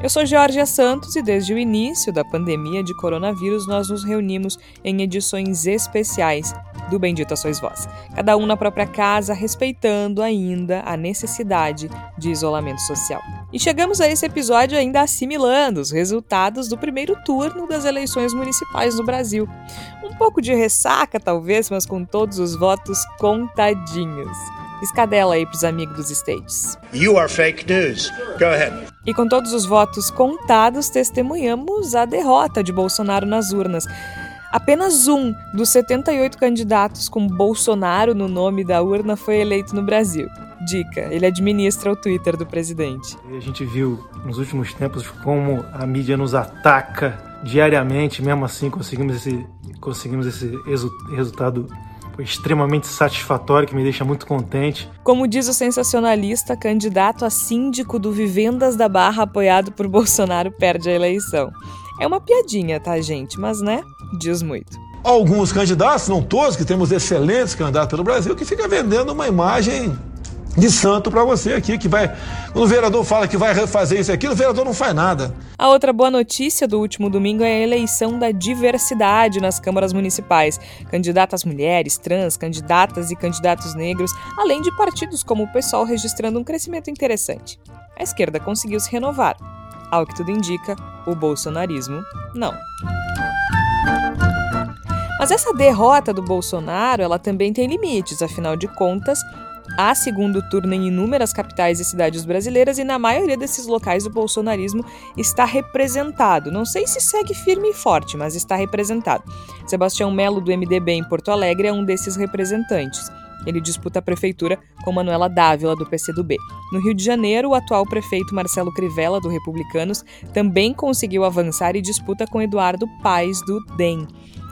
Eu sou Georgia Santos e desde o início da pandemia de coronavírus nós nos reunimos em edições especiais do Bendita Sois Vós, cada um na própria casa, respeitando ainda a necessidade de isolamento social. E chegamos a esse episódio ainda assimilando os resultados do primeiro turno das eleições municipais no Brasil. Um pouco de ressaca, talvez, mas com todos os votos contadinhos. Escadela aí pros amigos dos States. You are fake news. Go ahead. E com todos os votos contados, testemunhamos a derrota de Bolsonaro nas urnas. Apenas um dos 78 candidatos com Bolsonaro no nome da urna foi eleito no Brasil. Dica: ele administra o Twitter do presidente. A gente viu nos últimos tempos como a mídia nos ataca diariamente, mesmo assim conseguimos esse, conseguimos esse resultado foi extremamente satisfatório, que me deixa muito contente. Como diz o sensacionalista, candidato a síndico do Vivendas da Barra, apoiado por Bolsonaro, perde a eleição. É uma piadinha, tá, gente? Mas, né, diz muito. Alguns candidatos, não todos, que temos excelentes candidatos pelo Brasil, que fica vendendo uma imagem de santo para você aqui, que vai. Quando o vereador fala que vai fazer isso aqui, o vereador não faz nada. A outra boa notícia do último domingo é a eleição da diversidade nas câmaras municipais. Candidatas mulheres, trans, candidatas e candidatos negros, além de partidos como o PSOL registrando um crescimento interessante. A esquerda conseguiu se renovar. Ao que tudo indica, o bolsonarismo não. Mas essa derrota do Bolsonaro, ela também tem limites, afinal de contas, Há segundo turno em inúmeras capitais e cidades brasileiras e na maioria desses locais o bolsonarismo está representado. Não sei se segue firme e forte, mas está representado. Sebastião Melo, do MDB em Porto Alegre, é um desses representantes. Ele disputa a prefeitura com Manuela Dávila, do PCdoB. No Rio de Janeiro, o atual prefeito Marcelo Crivella, do Republicanos, também conseguiu avançar e disputa com Eduardo Paes, do DEM.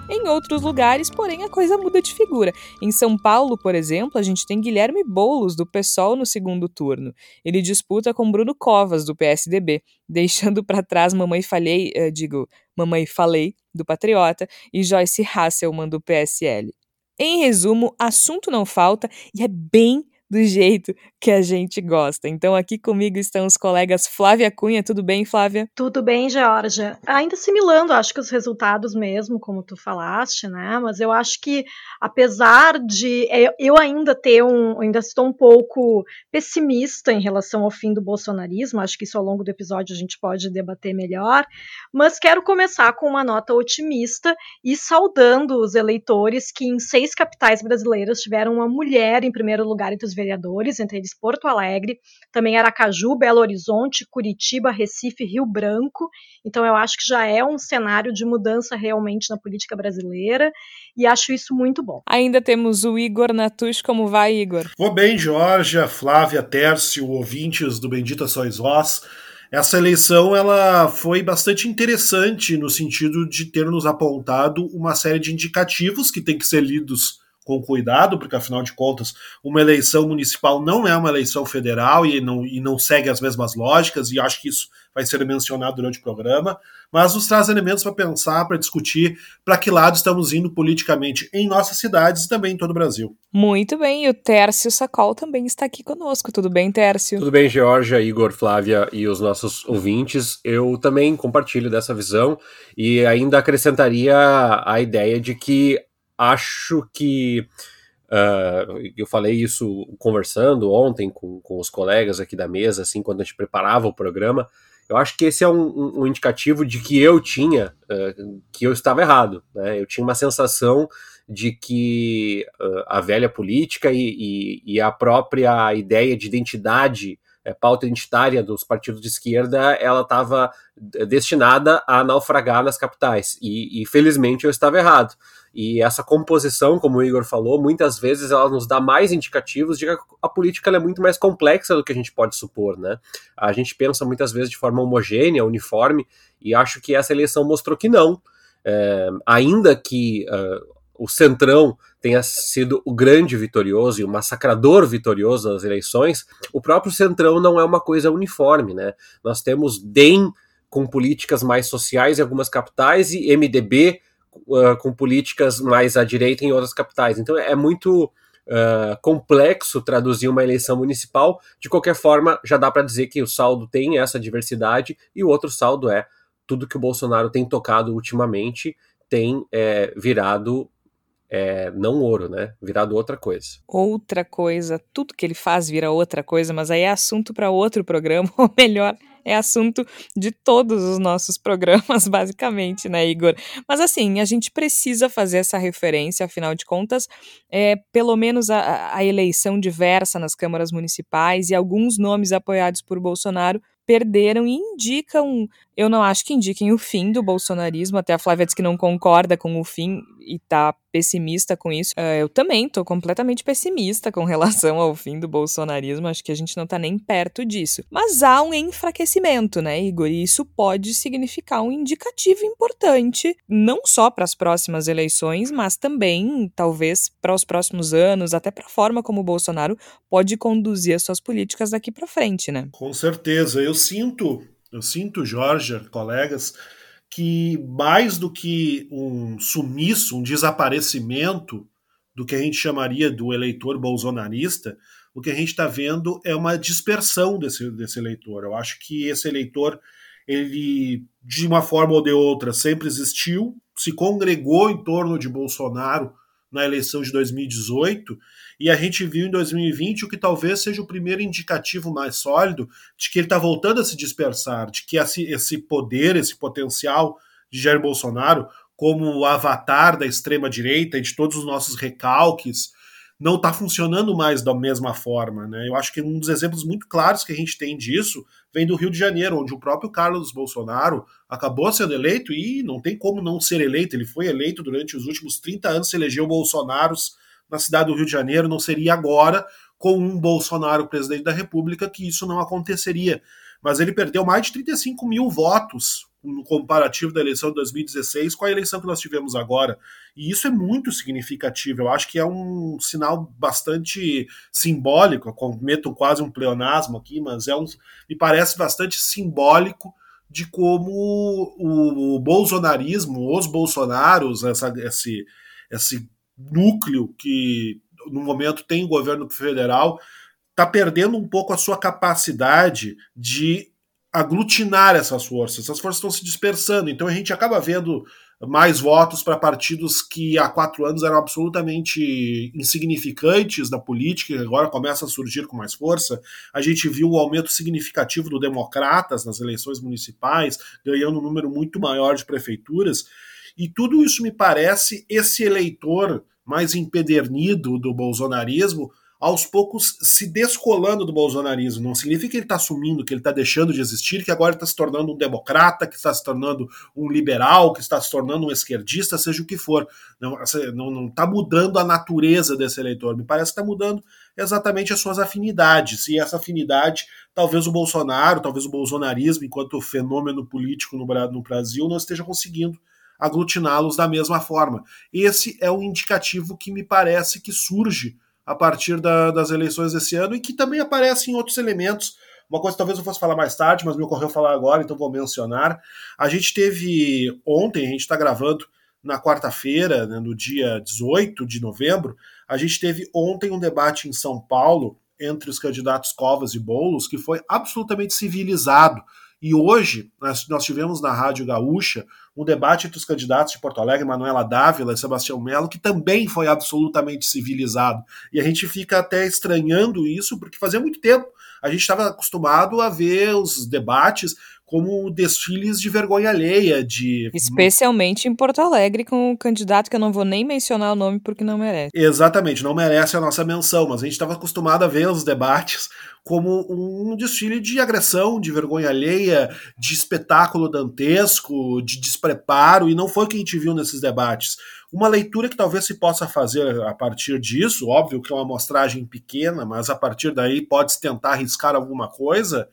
Em outros lugares, porém, a coisa muda de figura. Em São Paulo, por exemplo, a gente tem Guilherme Boulos, do PSOL, no segundo turno. Ele disputa com Bruno Covas, do PSDB, deixando para trás Mamãe Falei, uh, digo, Mamãe Falei, do Patriota, e Joyce Hasselman, do PSL. Em resumo, assunto não falta e é bem do jeito que a gente gosta. Então aqui comigo estão os colegas Flávia Cunha. Tudo bem, Flávia? Tudo bem, Georgia. Ainda assimilando, acho que os resultados mesmo, como tu falaste, né? Mas eu acho que apesar de é, eu ainda ter um, ainda estou um pouco pessimista em relação ao fim do bolsonarismo. Acho que isso ao longo do episódio a gente pode debater melhor. Mas quero começar com uma nota otimista e saudando os eleitores que em seis capitais brasileiras tiveram uma mulher em primeiro lugar entre os vereadores, entre eles Porto Alegre, também Aracaju, Belo Horizonte, Curitiba, Recife, Rio Branco. Então eu acho que já é um cenário de mudança realmente na política brasileira e acho isso muito bom. Ainda temos o Igor Natush, como vai, Igor? Vou bem, Georgia, Flávia, Tércio, ouvintes do Bendita Sois Vós. Essa eleição ela foi bastante interessante no sentido de ter nos apontado uma série de indicativos que têm que ser lidos com cuidado, porque afinal de contas, uma eleição municipal não é uma eleição federal e não, e não segue as mesmas lógicas, e acho que isso vai ser mencionado durante o programa, mas nos traz elementos para pensar, para discutir para que lado estamos indo politicamente em nossas cidades e também em todo o Brasil. Muito bem, e o Tércio Sacol também está aqui conosco. Tudo bem, Tércio? Tudo bem, Georgia, Igor, Flávia e os nossos ouvintes. Eu também compartilho dessa visão e ainda acrescentaria a ideia de que acho que. Uh, eu falei isso conversando ontem com, com os colegas aqui da mesa, assim, quando a gente preparava o programa. Eu acho que esse é um, um indicativo de que eu tinha, uh, que eu estava errado. Né? Eu tinha uma sensação de que uh, a velha política e, e, e, a própria ideia de identidade, é, pauta identitária dos partidos de esquerda, ela estava destinada a naufragar nas capitais. E, e felizmente eu estava errado. E essa composição, como o Igor falou, muitas vezes ela nos dá mais indicativos de que a política é muito mais complexa do que a gente pode supor, né? A gente pensa muitas vezes de forma homogênea, uniforme, e acho que essa eleição mostrou que não. É, ainda que uh, o Centrão tenha sido o grande vitorioso e o massacrador vitorioso das eleições, o próprio Centrão não é uma coisa uniforme, né? Nós temos DEM com políticas mais sociais em algumas capitais e MDB uh, com políticas mais à direita em outras capitais. Então é muito uh, complexo traduzir uma eleição municipal. De qualquer forma, já dá para dizer que o saldo tem essa diversidade e o outro saldo é tudo que o Bolsonaro tem tocado ultimamente tem é, virado é, não ouro, né? Virado outra coisa. Outra coisa, tudo que ele faz vira outra coisa, mas aí é assunto para outro programa, ou melhor, é assunto de todos os nossos programas, basicamente, né, Igor? Mas assim, a gente precisa fazer essa referência, afinal de contas, é, pelo menos a, a eleição diversa nas câmaras municipais e alguns nomes apoiados por Bolsonaro perderam e indicam, eu não acho que indiquem o fim do bolsonarismo, até a Flávia diz que não concorda com o fim e tá pessimista com isso. Uh, eu também tô completamente pessimista com relação ao fim do bolsonarismo, acho que a gente não tá nem perto disso. Mas há um enfraquecimento, né, Igor? E isso pode significar um indicativo importante, não só para as próximas eleições, mas também, talvez, para os próximos anos, até para a forma como o Bolsonaro pode conduzir as suas políticas daqui para frente, né? Com certeza. Eu sinto, eu sinto, Jorge, colegas, que mais do que um sumiço, um desaparecimento do que a gente chamaria do eleitor bolsonarista, o que a gente está vendo é uma dispersão desse, desse eleitor. Eu acho que esse eleitor, ele, de uma forma ou de outra, sempre existiu, se congregou em torno de Bolsonaro na eleição de 2018 e a gente viu em 2020 o que talvez seja o primeiro indicativo mais sólido de que ele está voltando a se dispersar, de que esse, poder, esse potencial de Jair Bolsonaro, como o avatar da extrema-direita e de todos os nossos recalques, não está funcionando mais da mesma forma. Né? Eu acho que um dos exemplos muito claros que a gente tem disso vem do Rio de Janeiro, onde o próprio Carlos Bolsonaro acabou sendo eleito e não tem como não ser eleito. Ele foi eleito durante os últimos 30 anos, se elegeu Bolsonaros na cidade do Rio de Janeiro, não seria agora com um Bolsonaro presidente da República que isso não aconteceria. Mas ele perdeu mais de 35 mil votos no comparativo da eleição de 2016 com a eleição que nós tivemos agora. E isso é muito significativo. Eu acho que é um sinal bastante simbólico. Eu cometo quase um pleonasmo aqui, mas é um, me parece bastante simbólico de como o, bolsonarismo, os bolsonaros, essa, esse, esse núcleo que no momento tem o governo federal está perdendo um pouco a sua capacidade de aglutinar essas forças. Essas forças estão se dispersando, então a gente acaba vendo mais votos para partidos que há quatro anos eram absolutamente insignificantes na política e agora começam a surgir com mais força. A gente viu o aumento significativo do Democratas nas eleições municipais, ganhando um número muito maior de prefeituras. E tudo isso me parece esse eleitor mais empedernido do bolsonarismo aos poucos se descolando do bolsonarismo. Não significa que ele está assumindo, que ele está deixando de existir, que agora está se tornando um democrata, que está se tornando um liberal, que está se tornando um esquerdista, seja o que for. Não está mudando a natureza desse eleitor. Me parece que está mudando exatamente as suas afinidades. E essa afinidade, talvez o Bolsonaro, talvez o bolsonarismo, enquanto fenômeno político no Brasil, não esteja conseguindo aglutiná-los da mesma forma. Esse é o indicativo que me parece que surge a partir da, das eleições desse ano e que também aparece em outros elementos. Uma coisa talvez eu fosse falar mais tarde, mas me ocorreu falar agora, então vou mencionar. A gente teve ontem, a gente está gravando na quarta-feira, né, no dia 18 de novembro, a gente teve ontem um debate em São Paulo entre os candidatos Covas e Bolos que foi absolutamente civilizado e hoje nós, nós tivemos na Rádio Gaúcha um debate entre os candidatos de Porto Alegre, Manuela Dávila e Sebastião Melo, que também foi absolutamente civilizado. E a gente fica até estranhando isso, porque fazia muito tempo a gente estava acostumado a ver os debates como desfiles de vergonha alheia, de especialmente em Porto Alegre com um candidato que eu não vou nem mencionar o nome porque não merece. Exatamente, não merece a nossa menção, mas a gente estava acostumado a ver os debates como um desfile de agressão, de vergonha alheia, de espetáculo dantesco, de despreparo, e não foi o que a gente viu nesses debates. Uma leitura que talvez se possa fazer a partir disso, óbvio que é uma amostragem pequena, mas a partir daí pode-se tentar arriscar alguma coisa,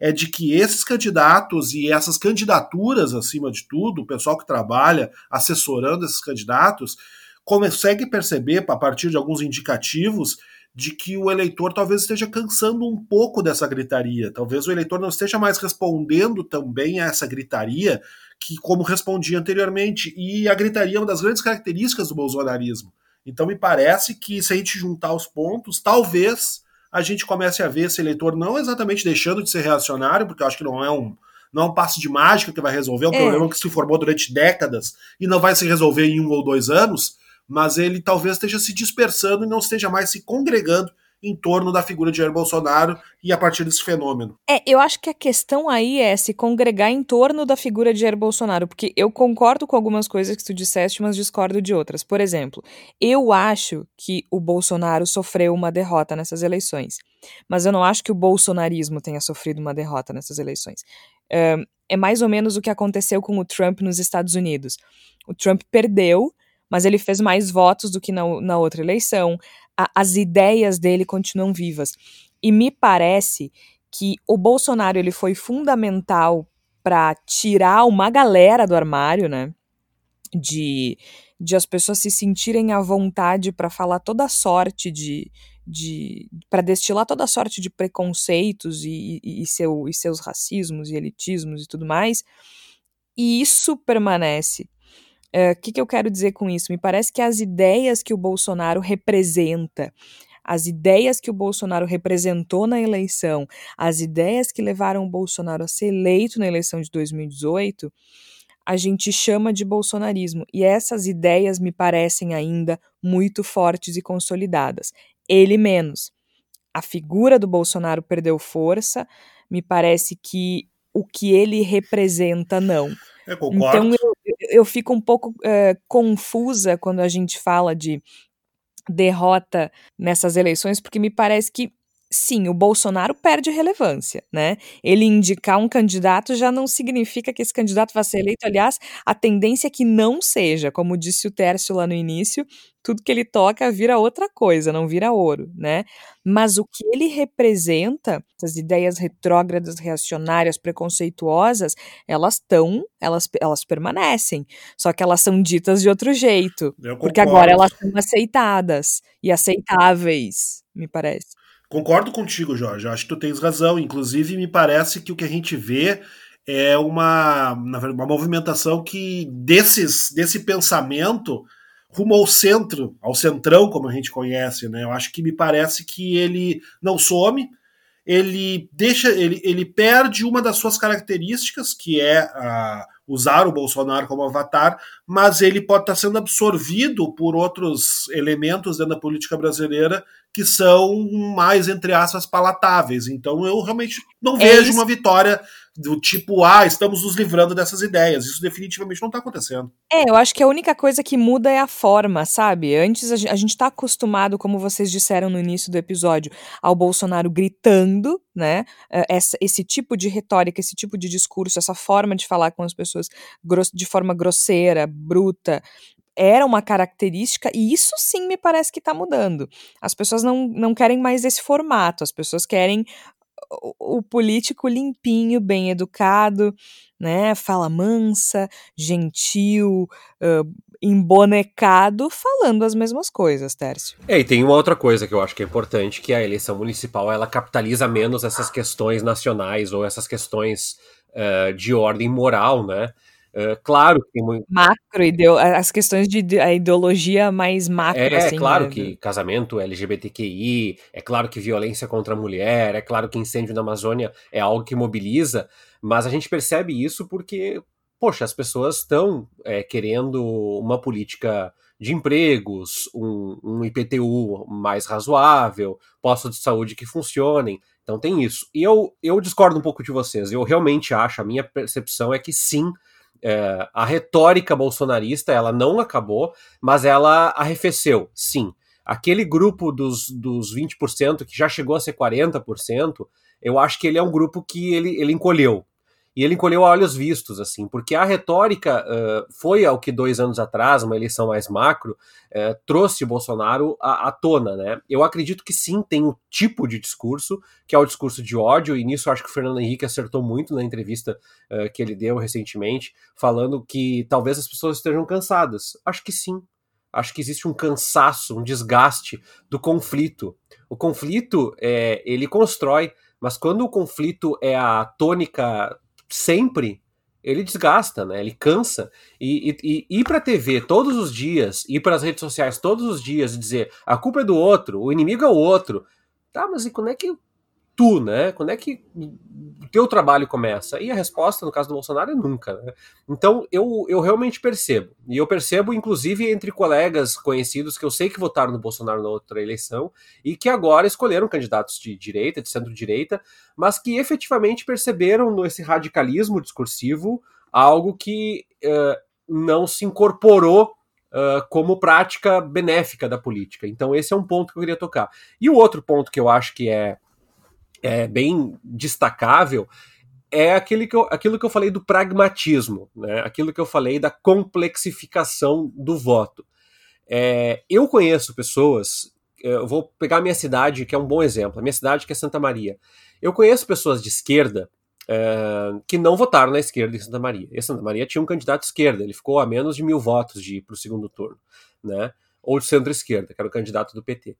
é de que esses candidatos e essas candidaturas, acima de tudo, o pessoal que trabalha assessorando esses candidatos, consegue perceber, a partir de alguns indicativos, de que o eleitor talvez esteja cansando um pouco dessa gritaria. Talvez o eleitor não esteja mais respondendo também a essa gritaria que como respondia anteriormente. E a gritaria é uma das grandes características do bolsonarismo. Então me parece que se a gente juntar os pontos, talvez a gente comece a ver esse eleitor não exatamente deixando de ser reacionário, porque eu acho que não é um não é um passo de mágica que vai resolver, é um é. problema que se formou durante décadas e não vai se resolver em um ou dois anos, mas ele talvez esteja se dispersando e não esteja mais se congregando em torno da figura de Jair Bolsonaro e a partir desse fenômeno. É, eu acho que a questão aí é se congregar em torno da figura de Jair Bolsonaro, porque eu concordo com algumas coisas que tu disseste, mas discordo de outras. Por exemplo, eu acho que o Bolsonaro sofreu uma derrota nessas eleições, mas eu não acho que o bolsonarismo tenha sofrido uma derrota nessas eleições. é mais ou menos o que aconteceu com o Trump nos Estados Unidos. O Trump perdeu, mas ele fez mais votos do que na, na outra eleição. A, as ideias dele continuam vivas. E me parece que o Bolsonaro ele foi fundamental para tirar uma galera do armário, né? De, de as pessoas se sentirem à vontade para falar toda sorte de, de para destilar toda sorte de preconceitos e, e, e, seu, e seus racismos e elitismos e tudo mais. E isso permanece. O uh, que, que eu quero dizer com isso? Me parece que as ideias que o Bolsonaro representa, as ideias que o Bolsonaro representou na eleição, as ideias que levaram o Bolsonaro a ser eleito na eleição de 2018, a gente chama de bolsonarismo. E essas ideias me parecem ainda muito fortes e consolidadas. Ele menos. A figura do Bolsonaro perdeu força, me parece que o que ele representa não. Eu concordo. Então eu, eu fico um pouco uh, confusa quando a gente fala de derrota nessas eleições, porque me parece que sim, o Bolsonaro perde relevância, né? Ele indicar um candidato já não significa que esse candidato vai ser eleito. Aliás, a tendência é que não seja, como disse o Tércio lá no início, tudo que ele toca vira outra coisa, não vira ouro, né? Mas o que ele representa, essas ideias retrógradas, reacionárias, preconceituosas, elas estão, elas, elas permanecem, só que elas são ditas de outro jeito, porque agora elas são aceitadas e aceitáveis, me parece. Concordo contigo, Jorge. Acho que tu tens razão. Inclusive, me parece que o que a gente vê é uma, uma movimentação que desses, desse pensamento rumo ao centro, ao centrão, como a gente conhece, né? Eu acho que me parece que ele não some, ele deixa, ele, ele perde uma das suas características, que é a, usar o Bolsonaro como avatar, mas ele pode estar sendo absorvido por outros elementos dentro da política brasileira que são mais, entre aspas, palatáveis. Então eu realmente não é vejo uma vitória do tipo, ah, estamos nos livrando dessas ideias. Isso definitivamente não está acontecendo. É, eu acho que a única coisa que muda é a forma, sabe? Antes a gente está acostumado, como vocês disseram no início do episódio, ao Bolsonaro gritando, né? Essa, esse tipo de retórica, esse tipo de discurso, essa forma de falar com as pessoas de forma grosseira, bruta, era uma característica, e isso sim me parece que está mudando. As pessoas não, não querem mais esse formato, as pessoas querem o, o político limpinho, bem educado, né? Fala mansa, gentil, uh, embonecado, falando as mesmas coisas, Tércio. É, e tem uma outra coisa que eu acho que é importante, que a eleição municipal ela capitaliza menos essas questões nacionais ou essas questões uh, de ordem moral, né? Uh, claro que muito... Macro, ideo... as questões de a ideologia mais macro. É, assim, é claro né? que casamento LGBTQI, é claro que violência contra a mulher, é claro que incêndio na Amazônia é algo que mobiliza, mas a gente percebe isso porque, poxa, as pessoas estão é, querendo uma política de empregos, um, um IPTU mais razoável, postos de saúde que funcionem. Então tem isso. E eu, eu discordo um pouco de vocês. Eu realmente acho, a minha percepção é que sim, é, a retórica bolsonarista ela não acabou, mas ela arrefeceu, sim. Aquele grupo dos, dos 20% que já chegou a ser 40%, eu acho que ele é um grupo que ele, ele encolheu. E ele encolheu a olhos vistos, assim, porque a retórica uh, foi ao que dois anos atrás, uma eleição mais macro, uh, trouxe Bolsonaro à, à, tona, né? Eu acredito que sim, tem o tipo de discurso, que é o discurso de ódio, e nisso acho que o Fernando Henrique acertou muito na entrevista uh, que ele deu recentemente, falando que talvez as pessoas estejam cansadas. Acho que sim. Acho que existe um cansaço, um desgaste do conflito. O conflito, é, ele constrói, mas quando o conflito é a tônica sempre, ele desgasta, né? Ele cansa. E, e, e ir para a TV todos os dias, ir para as redes sociais todos os dias e dizer a culpa é do outro, o inimigo é o outro. Tá, mas e quando é que tu, né? Quando é que o teu trabalho começa? E a resposta, no caso do Bolsonaro, é nunca. Né? Então, eu, eu realmente percebo. E eu percebo, inclusive, entre colegas conhecidos que eu sei que votaram no Bolsonaro na outra eleição e que agora escolheram candidatos de direita, de centro-direita, mas que efetivamente perceberam nesse radicalismo discursivo algo que uh, não se incorporou Uh, como prática benéfica da política. Então, esse é um ponto que eu queria tocar. E o outro ponto que eu acho que é é, bem destacável é aquele que eu, aquilo que eu falei do pragmatismo, né? aquilo que eu falei da complexificação do voto. É, eu conheço pessoas, eu vou pegar a minha cidade, que é um bom exemplo, a minha cidade que é Santa Maria. Eu conheço pessoas de esquerda é, que não votaram na esquerda em Santa Maria. E Santa Maria tinha um candidato de esquerda, ele ficou a menos de mil votos de ir para o segundo turno, né? ou de centro-esquerda, que era o candidato do PT.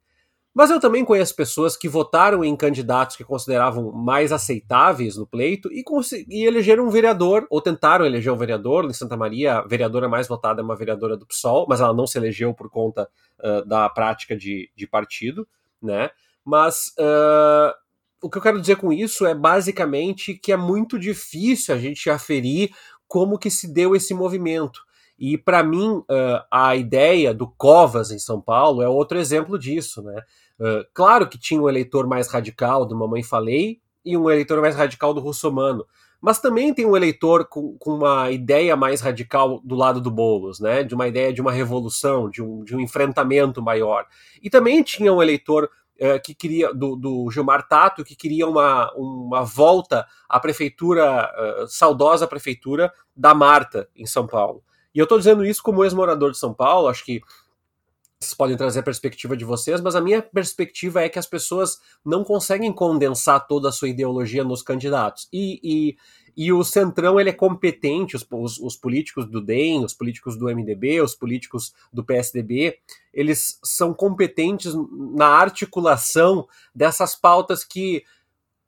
Mas eu também conheço pessoas que votaram em candidatos que consideravam mais aceitáveis no pleito e, e elegeram um vereador, ou tentaram eleger um vereador. Em Santa Maria, a vereadora mais votada é uma vereadora do PSOL, mas ela não se elegeu por conta uh, da prática de, de, partido, né? Mas uh, o que eu quero dizer com isso é basicamente que é muito difícil a gente aferir como que se deu esse movimento. E para mim, uh, a ideia do Covas em São Paulo é outro exemplo disso, né? Uh, claro que tinha um eleitor mais radical do Mamãe Falei e um eleitor mais radical do Russomano, mas também tem um eleitor com, com, uma ideia mais radical do lado do Boulos, né? De uma ideia de uma revolução, de um, de um enfrentamento maior. E também tinha um eleitor uh, que queria, do, do, Gilmar Tato, que queria uma, uma volta à prefeitura, saudosa prefeitura da Marta, em São Paulo. E eu estou dizendo isso como ex-morador de São Paulo, acho que vocês podem trazer a perspectiva de vocês, mas a minha perspectiva é que as pessoas não conseguem condensar toda a sua ideologia nos candidatos. E, e, e o Centrão ele é competente, os, os, os, políticos do DEM, os políticos do MDB, os políticos do PSDB, eles são competentes na articulação dessas pautas que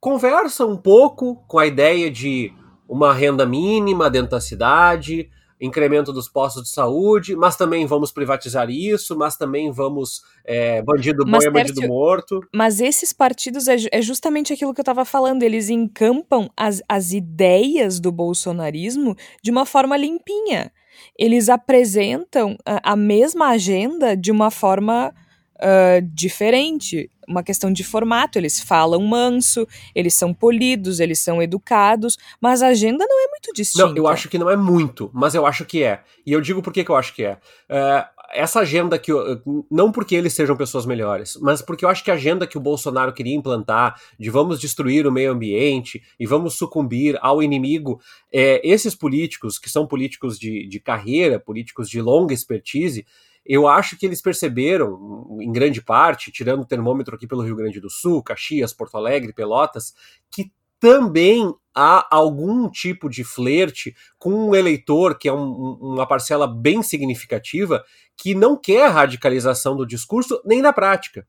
conversam um pouco com a ideia de uma renda mínima dentro da cidade, incremento dos postos de saúde, mas também vamos privatizar isso, mas também vamos é, bandido bom é bandido morto. Mas esses partidos é, é justamente aquilo que eu estava falando, eles encampam as, as ideias do bolsonarismo de uma forma limpinha. Eles apresentam a, a mesma agenda de uma forma uh, diferente, uma questão de formato. Eles falam manso, eles são polidos, eles são educados, mas a agenda não é muito distinta. Não, eu acho que não é muito, mas eu acho que é. E eu digo por que, que eu acho que é. Uh, essa agenda que. Eu, não porque eles sejam pessoas melhores, mas porque eu acho que a agenda que o Bolsonaro queria implantar, de vamos destruir o meio ambiente e vamos sucumbir ao inimigo, é, esses políticos, que são políticos de, de carreira, políticos de longa expertise, eu acho que eles perceberam, em grande parte, tirando o termômetro aqui pelo Rio Grande do Sul, Caxias, Porto Alegre, Pelotas, que também há algum tipo de flerte com um eleitor, que é um, uma parcela bem significativa, que não quer radicalização do discurso nem na prática.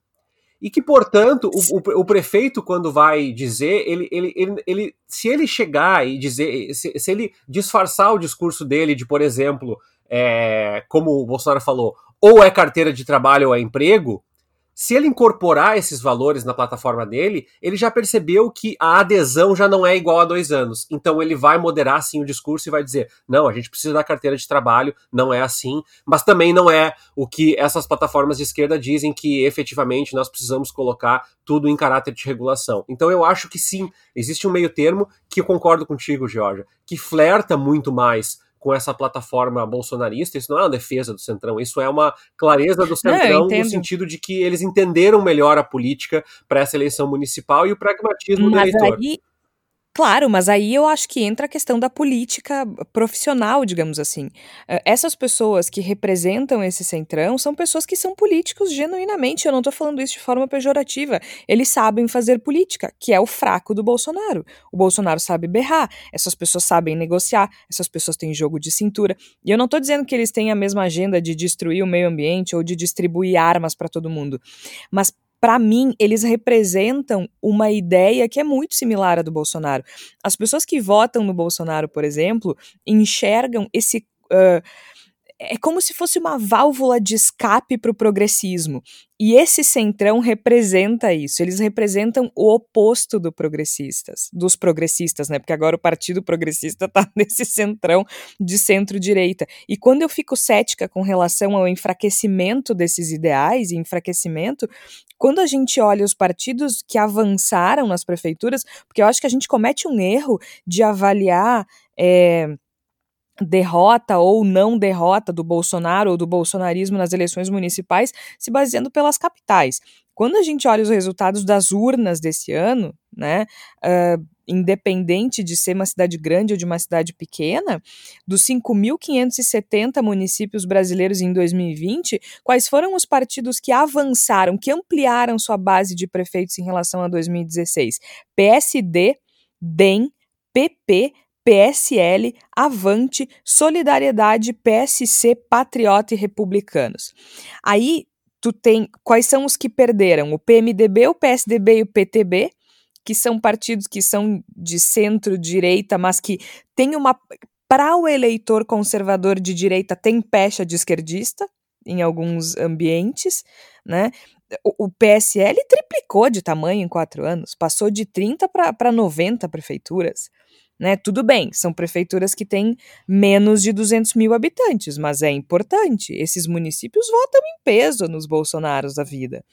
E que, portanto, o, o, prefeito, quando vai dizer, ele, ele, ele, ele, se ele chegar e dizer, se, se ele disfarçar o discurso dele de, por exemplo, é, como o Bolsonaro falou, ou é carteira de trabalho ou é emprego, se ele incorporar esses valores na plataforma dele, ele já percebeu que a adesão já não é igual a dois anos. Então ele vai moderar sim o discurso e vai dizer: não, a gente precisa da carteira de trabalho, não é assim, mas também não é o que essas plataformas de esquerda dizem que efetivamente nós precisamos colocar tudo em caráter de regulação. Então eu acho que sim, existe um meio termo que eu concordo contigo, Georgia, que flerta muito mais com essa plataforma bolsonarista, isso não é uma defesa do Centrão, isso é uma clareza do Centrão no sentido de que eles entenderam melhor a política para essa eleição municipal e o pragmatismo Mas do eleitor. Aí... Claro, mas aí eu acho que entra a questão da política profissional, digamos assim. Eh, essas pessoas que representam esse centrão são pessoas que são políticos genuinamente. Eu não estou falando isso de forma pejorativa. Eles sabem fazer política, que é o fraco do Bolsonaro. O Bolsonaro sabe berrar, essas pessoas sabem negociar, essas pessoas têm jogo de cintura. E eu não estou dizendo que eles têm a mesma agenda de destruir o meio ambiente ou de distribuir armas para todo mundo. Mas para mim, eles representam uma ideia que é muito similar à do Bolsonaro. As pessoas que votam no Bolsonaro, por exemplo, enxergam esse. Uh, é como se fosse uma válvula de escape para o progressismo. E esse centrão representa isso. Eles representam o oposto do progressistas, dos progressistas, né? Porque agora o Partido Progressista está nesse centrão de centro-direita. E quando eu fico cética com relação ao enfraquecimento desses ideais e enfraquecimento, quando a gente olha os partidos que avançaram nas prefeituras, porque eu acho que a gente comete um erro de avaliar. É, derrota ou não derrota do Bolsonaro ou do bolsonarismo nas eleições municipais se baseando pelas capitais. Quando a gente olha os resultados das urnas desse ano, né, uh, independente de ser uma cidade grande ou de uma cidade pequena, dos 5.570 municípios brasileiros em 2020, quais foram os partidos que avançaram, que ampliaram sua base de prefeitos em relação a 2016? PSD, DEM, PP, PSL, Avante, Solidariedade, PSC, Patriota e Republicanos. Aí tu tem quais são os que perderam? O PMDB, o PSDB e o PTB, que são partidos que são de centro-direita, mas que têm uma para o eleitor conservador de direita tem pecha de esquerdista em alguns ambientes, né? O, o PSL triplicou de tamanho em quatro anos, passou de 30 para 90 prefeituras. Né? Tudo bem, são prefeituras que têm menos de 200 mil habitantes, mas é importante. Esses municípios votam em peso nos Bolsonaros da vida.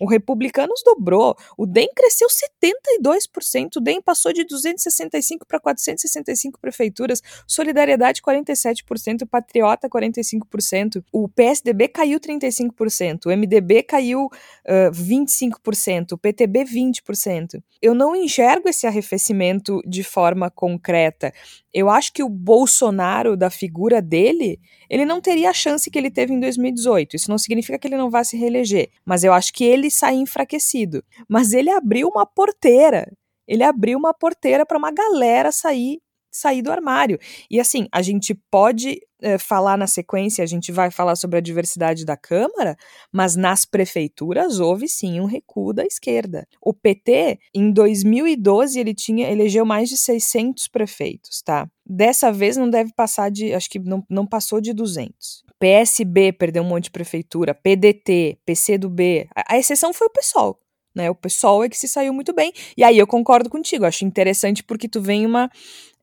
O Republicanos dobrou, o DEM cresceu 72%, o DEM passou de 265 para 465 prefeituras, Solidariedade 47%, Patriota 45%, o PSDB caiu 35%, o MDB caiu uh, 25%, o PTB 20%. Eu não enxergo esse arrefecimento de forma concreta. Eu acho que o Bolsonaro, da figura dele, ele não teria a chance que ele teve em 2018. Isso não significa que ele não vá se reeleger, mas eu acho que ele sai enfraquecido. Mas ele abriu uma porteira. Ele abriu uma porteira para uma galera sair sair do armário. E assim, a gente pode é, falar na sequência, a gente vai falar sobre a diversidade da Câmara, mas nas prefeituras houve sim um recuo da esquerda. O PT, em 2012, ele tinha elegeu mais de 600 prefeitos, tá? Dessa vez não deve passar de, acho que não, não passou de 200. PSB perdeu um monte de prefeitura, PDT, PCdoB, a, a exceção foi o PSOL. Né, o pessoal é que se saiu muito bem. E aí eu concordo contigo, acho interessante porque tu vem uma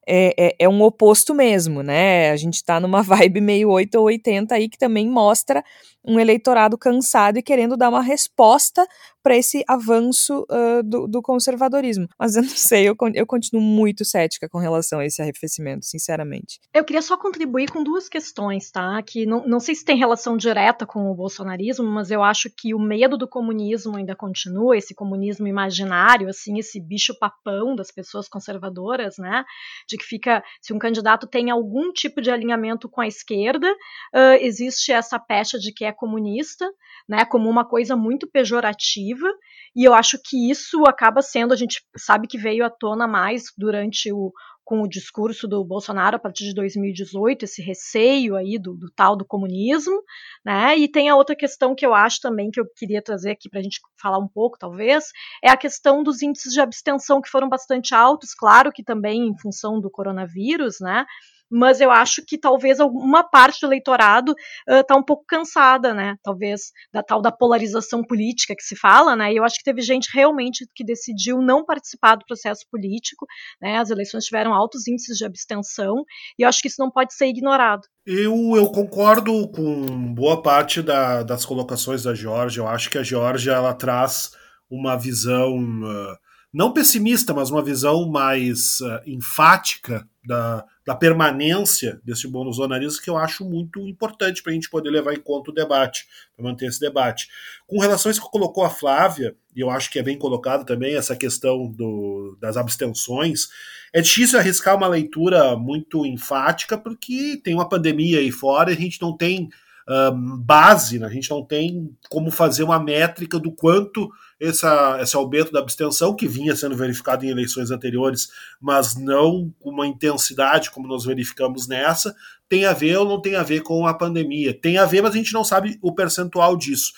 é, é, é, um oposto mesmo, né? A gente está numa vibe meio 8 ou 80 aí que também mostra um eleitorado cansado e querendo dar uma resposta para esse avanço uh, do, do, conservadorismo. Mas eu não sei, eu, eu continuo muito cética com relação a esse arrefecimento, sinceramente. Eu queria só contribuir com duas questões, tá? Que não, não sei se tem relação direta com o bolsonarismo, mas eu acho que o medo do comunismo ainda continua, esse comunismo imaginário, assim, esse bicho-papão das pessoas conservadoras, né? De que fica, se um candidato tem algum tipo de alinhamento com a esquerda, uh, existe essa pecha de que é comunista, né, como uma coisa muito pejorativa, e eu acho que isso acaba sendo, a gente sabe que veio à tona mais durante o com o discurso do Bolsonaro a partir de 2018, esse receio aí do, do tal do comunismo, né? E tem a outra questão que eu acho também que eu queria trazer aqui para a gente falar um pouco, talvez, é a questão dos índices de abstenção que foram bastante altos, claro que também em função do coronavírus, né? Mas eu acho que talvez alguma parte do eleitorado está uh, um pouco cansada, né? Talvez da tal da polarização política que se fala, né? E eu acho que teve gente realmente que decidiu não participar do processo político, né? As eleições tiveram altos índices de abstenção e eu acho que isso não pode ser ignorado. Eu, eu concordo com boa parte da, das colocações da Georgia. Eu acho que a Georgia ela traz uma visão uh, não pessimista, mas uma visão mais uh, enfática da, da permanência desse bolsonarismo que eu acho muito importante para a gente poder levar em conta o debate, para manter esse debate. Com relação a isso que colocou a Flávia, e eu acho que é bem colocado também essa questão do, das abstenções, é difícil arriscar uma leitura muito enfática, porque tem uma pandemia aí fora e a gente não tem um, base, né? a gente não tem como fazer uma métrica do quanto essa, esse aumento da abstenção, que vinha sendo verificado em eleições anteriores, mas não com uma intensidade como nós verificamos nessa, tem a ver ou não tem a ver com a pandemia. Tem a ver, mas a gente não sabe o percentual disso.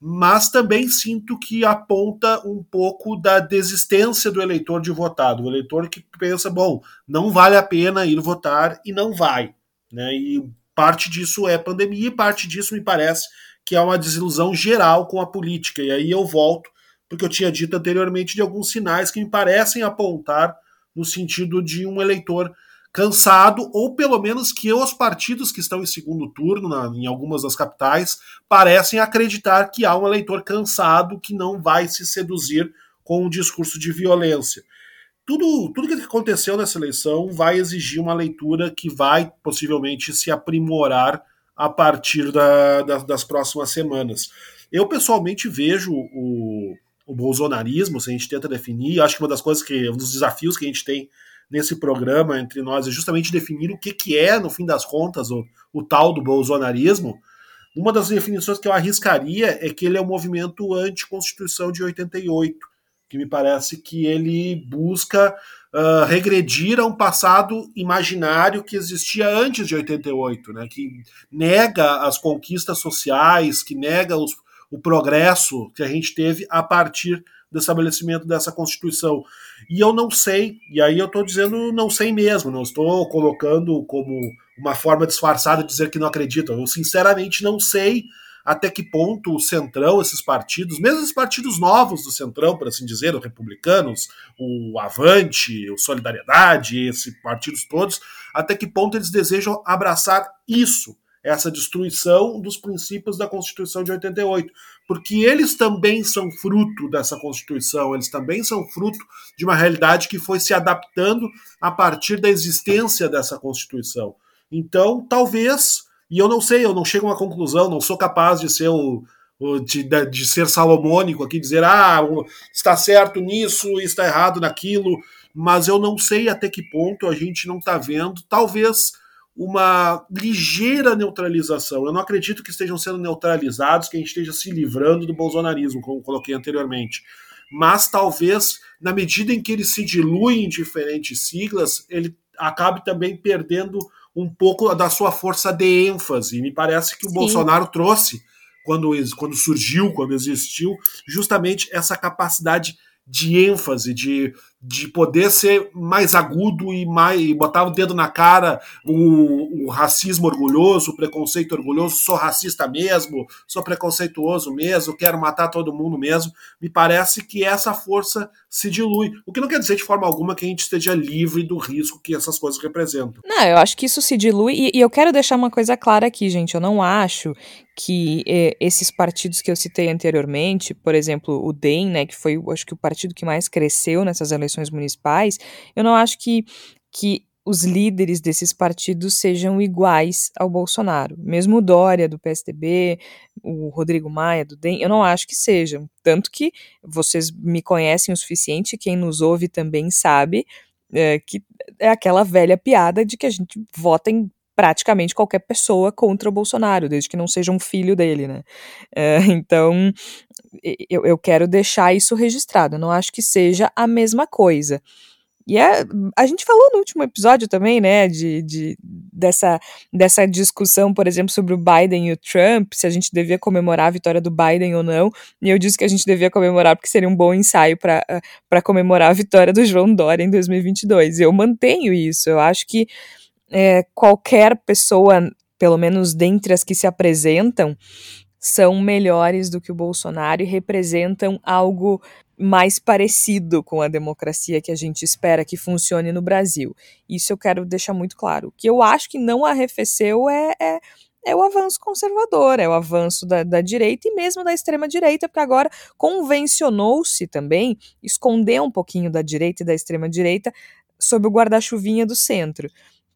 Mas também sinto que aponta um pouco da desistência do eleitor de votar, do eleitor que pensa, bom, não vale a pena ir votar e não vai. Né? E Parte disso é pandemia e parte disso me parece que é uma desilusão geral com a política. E aí eu volto, porque eu tinha dito anteriormente de alguns sinais que me parecem apontar no sentido de um eleitor cansado, ou pelo menos que os partidos que estão em segundo turno, na, em algumas das capitais, parecem acreditar que há um eleitor cansado que não vai se seduzir com um discurso de violência tudo, tudo que aconteceu nessa eleição vai exigir uma leitura que vai possivelmente se aprimorar a partir da, da, das próximas semanas. Eu pessoalmente vejo o, o bolsonarismo, se a gente tenta definir, acho que uma das coisas que, um dos desafios que a gente tem nesse programa entre nós é justamente definir o que, que é, no fim das contas, o, o tal do bolsonarismo. Uma das definições que eu arriscaria é que ele é um movimento anti-constituição de 88 que me parece que ele busca uh, regredir a um passado imaginário que existia antes de 88, né, que nega as conquistas sociais, que nega os, o progresso que a gente teve a partir do estabelecimento dessa Constituição. E eu não sei, e aí eu estou dizendo não sei mesmo, não estou colocando como uma forma disfarçada de dizer que não acredito. Eu sinceramente não sei até que ponto o Centrão, esses partidos, mesmo os partidos novos do Centrão, por assim dizer, os republicanos, o Avante, o Solidariedade, esses partidos todos, até que ponto eles desejam abraçar isso, essa destruição dos princípios da Constituição de 88, porque eles também são fruto dessa Constituição, eles também são fruto de uma realidade que foi se adaptando a partir da existência dessa Constituição. Então, talvez e eu não sei, eu não chego a uma conclusão, não sou capaz de ser o, de, de, ser salomônico aqui, dizer, ah, está certo nisso, está errado naquilo, mas eu não sei até que ponto a gente não está vendo, talvez uma ligeira neutralização. Eu não acredito que estejam sendo neutralizados, que a gente esteja se livrando do bolsonarismo, como coloquei anteriormente. Mas talvez, na medida em que ele se dilui em diferentes siglas, ele acabe também perdendo um pouco da sua força de ênfase. E me parece que o Sim. Bolsonaro trouxe, quando, quando surgiu, quando existiu, justamente essa capacidade de ênfase, de, de poder ser mais agudo e mais botar o dedo na cara, o, o, racismo orgulhoso, o preconceito orgulhoso, sou racista mesmo, sou preconceituoso mesmo, quero matar todo mundo mesmo. Me parece que essa força se dilui. O que não quer dizer de forma alguma que a gente esteja livre do risco que essas coisas representam. Não, eu acho que isso se dilui e, e eu quero deixar uma coisa clara aqui, gente. Eu não acho que eh, esses partidos que eu citei anteriormente, por exemplo, o DEM, né, que foi, acho que o partido que mais cresceu nessas eleições municipais, eu não acho que, que os líderes desses partidos sejam iguais ao Bolsonaro. Mesmo o Dória do PSDB, o Rodrigo Maia do DEM, eu não acho que sejam. Tanto que vocês me conhecem o suficiente, quem nos ouve também sabe é, que é aquela velha piada de que a gente vota em praticamente qualquer pessoa contra o Bolsonaro, desde que não seja um filho dele, né? É, então, eu, eu quero deixar isso registrado. Não acho que seja a mesma coisa. E é, a gente falou no último episódio também, né, de, de, dessa, dessa discussão, por exemplo, sobre o Biden e o Trump, se a gente devia comemorar a vitória do Biden ou não. E eu disse que a gente devia comemorar porque seria um bom ensaio para comemorar a vitória do João Dória em 2022. Eu mantenho isso. Eu acho que é, qualquer pessoa, pelo menos dentre as que se apresentam, são melhores do que o Bolsonaro e representam algo mais parecido com a democracia que a gente espera que funcione no Brasil. Isso eu quero deixar muito claro. O que eu acho que não arrefeceu é, é, é o avanço conservador, é o avanço da, da direita e mesmo da extrema-direita, porque agora convencionou-se também esconder um pouquinho da direita e da extrema-direita sob o guarda-chuvinha do centro.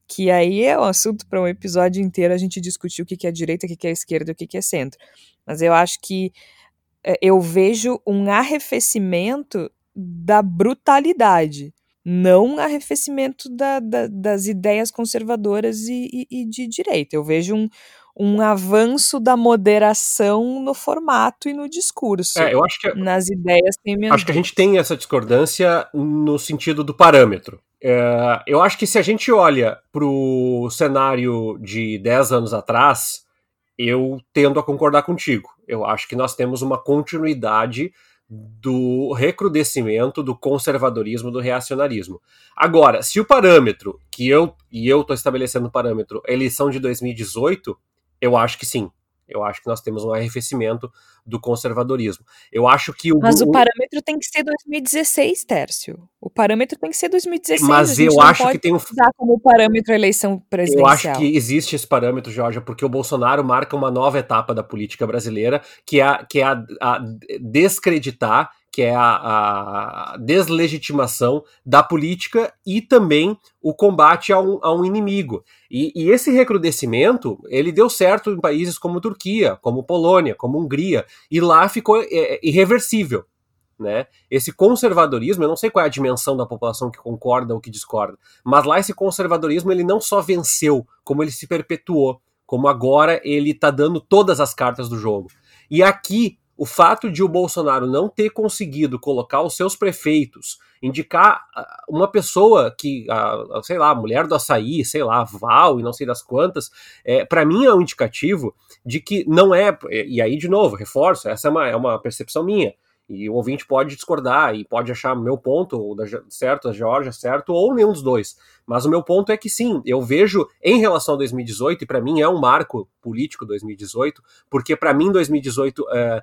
Que aí é um assunto para um episódio inteiro a gente discutir o que, que é direita, o que, que é esquerda o que, que é centro. Mas eu acho que é, eu vejo um arrefecimento da brutalidade não um arrefecimento da, da, das ideias conservadoras e, e, e, de direita. Eu vejo um, um avanço da moderação no formato e no discurso. É, eu acho que nas ideias tem menos. Acho que a gente tem essa discordância no sentido do parâmetro. É, eu acho que se a gente olha para o cenário de 10 anos atrás, eu tendo a concordar contigo. Eu acho que nós temos uma continuidade do recrudescimento do conservadorismo, do reacionarismo. Agora, se o parâmetro que eu e eu estou estabelecendo o parâmetro, eleição de 2018, eu acho que sim. Eu acho que nós temos um arrefecimento do conservadorismo. Eu acho que o. Mas o parâmetro tem que ser 2016, Tércio. O parâmetro tem que ser 2016. Mas eu acho que tem um. usar como parâmetro a eleição presidencial. Eu acho que existe esse parâmetro, Jorge, porque o Bolsonaro marca uma nova etapa da política brasileira, que é que é a, a descreditar que é a, a, deslegitimação da política e também o combate a um, a um inimigo. E, e, esse recrudescimento, ele deu certo em países como Turquia, como Polônia, como Hungria, e lá ficou é, é, irreversível. Né? Esse conservadorismo, eu não sei qual é a dimensão da população que concorda ou que discorda, mas lá esse conservadorismo ele não só venceu, como ele se perpetuou, como agora ele está dando todas as cartas do jogo. E aqui o fato de o Bolsonaro não ter conseguido colocar os seus prefeitos, indicar ah, uma pessoa que, a, sei lá, mulher do açaí, sei lá, Val e não sei das quantas, é, para mim é um indicativo de que não é, e aí de novo, reforço, essa é uma, é uma percepção minha, e o ouvinte pode discordar e pode achar meu ponto ou da, certo, da Georgia certo, ou nenhum dos dois. Mas o meu ponto é que sim, eu vejo em relação a 2018, e para mim é um marco político 2018, porque para mim 2018 é,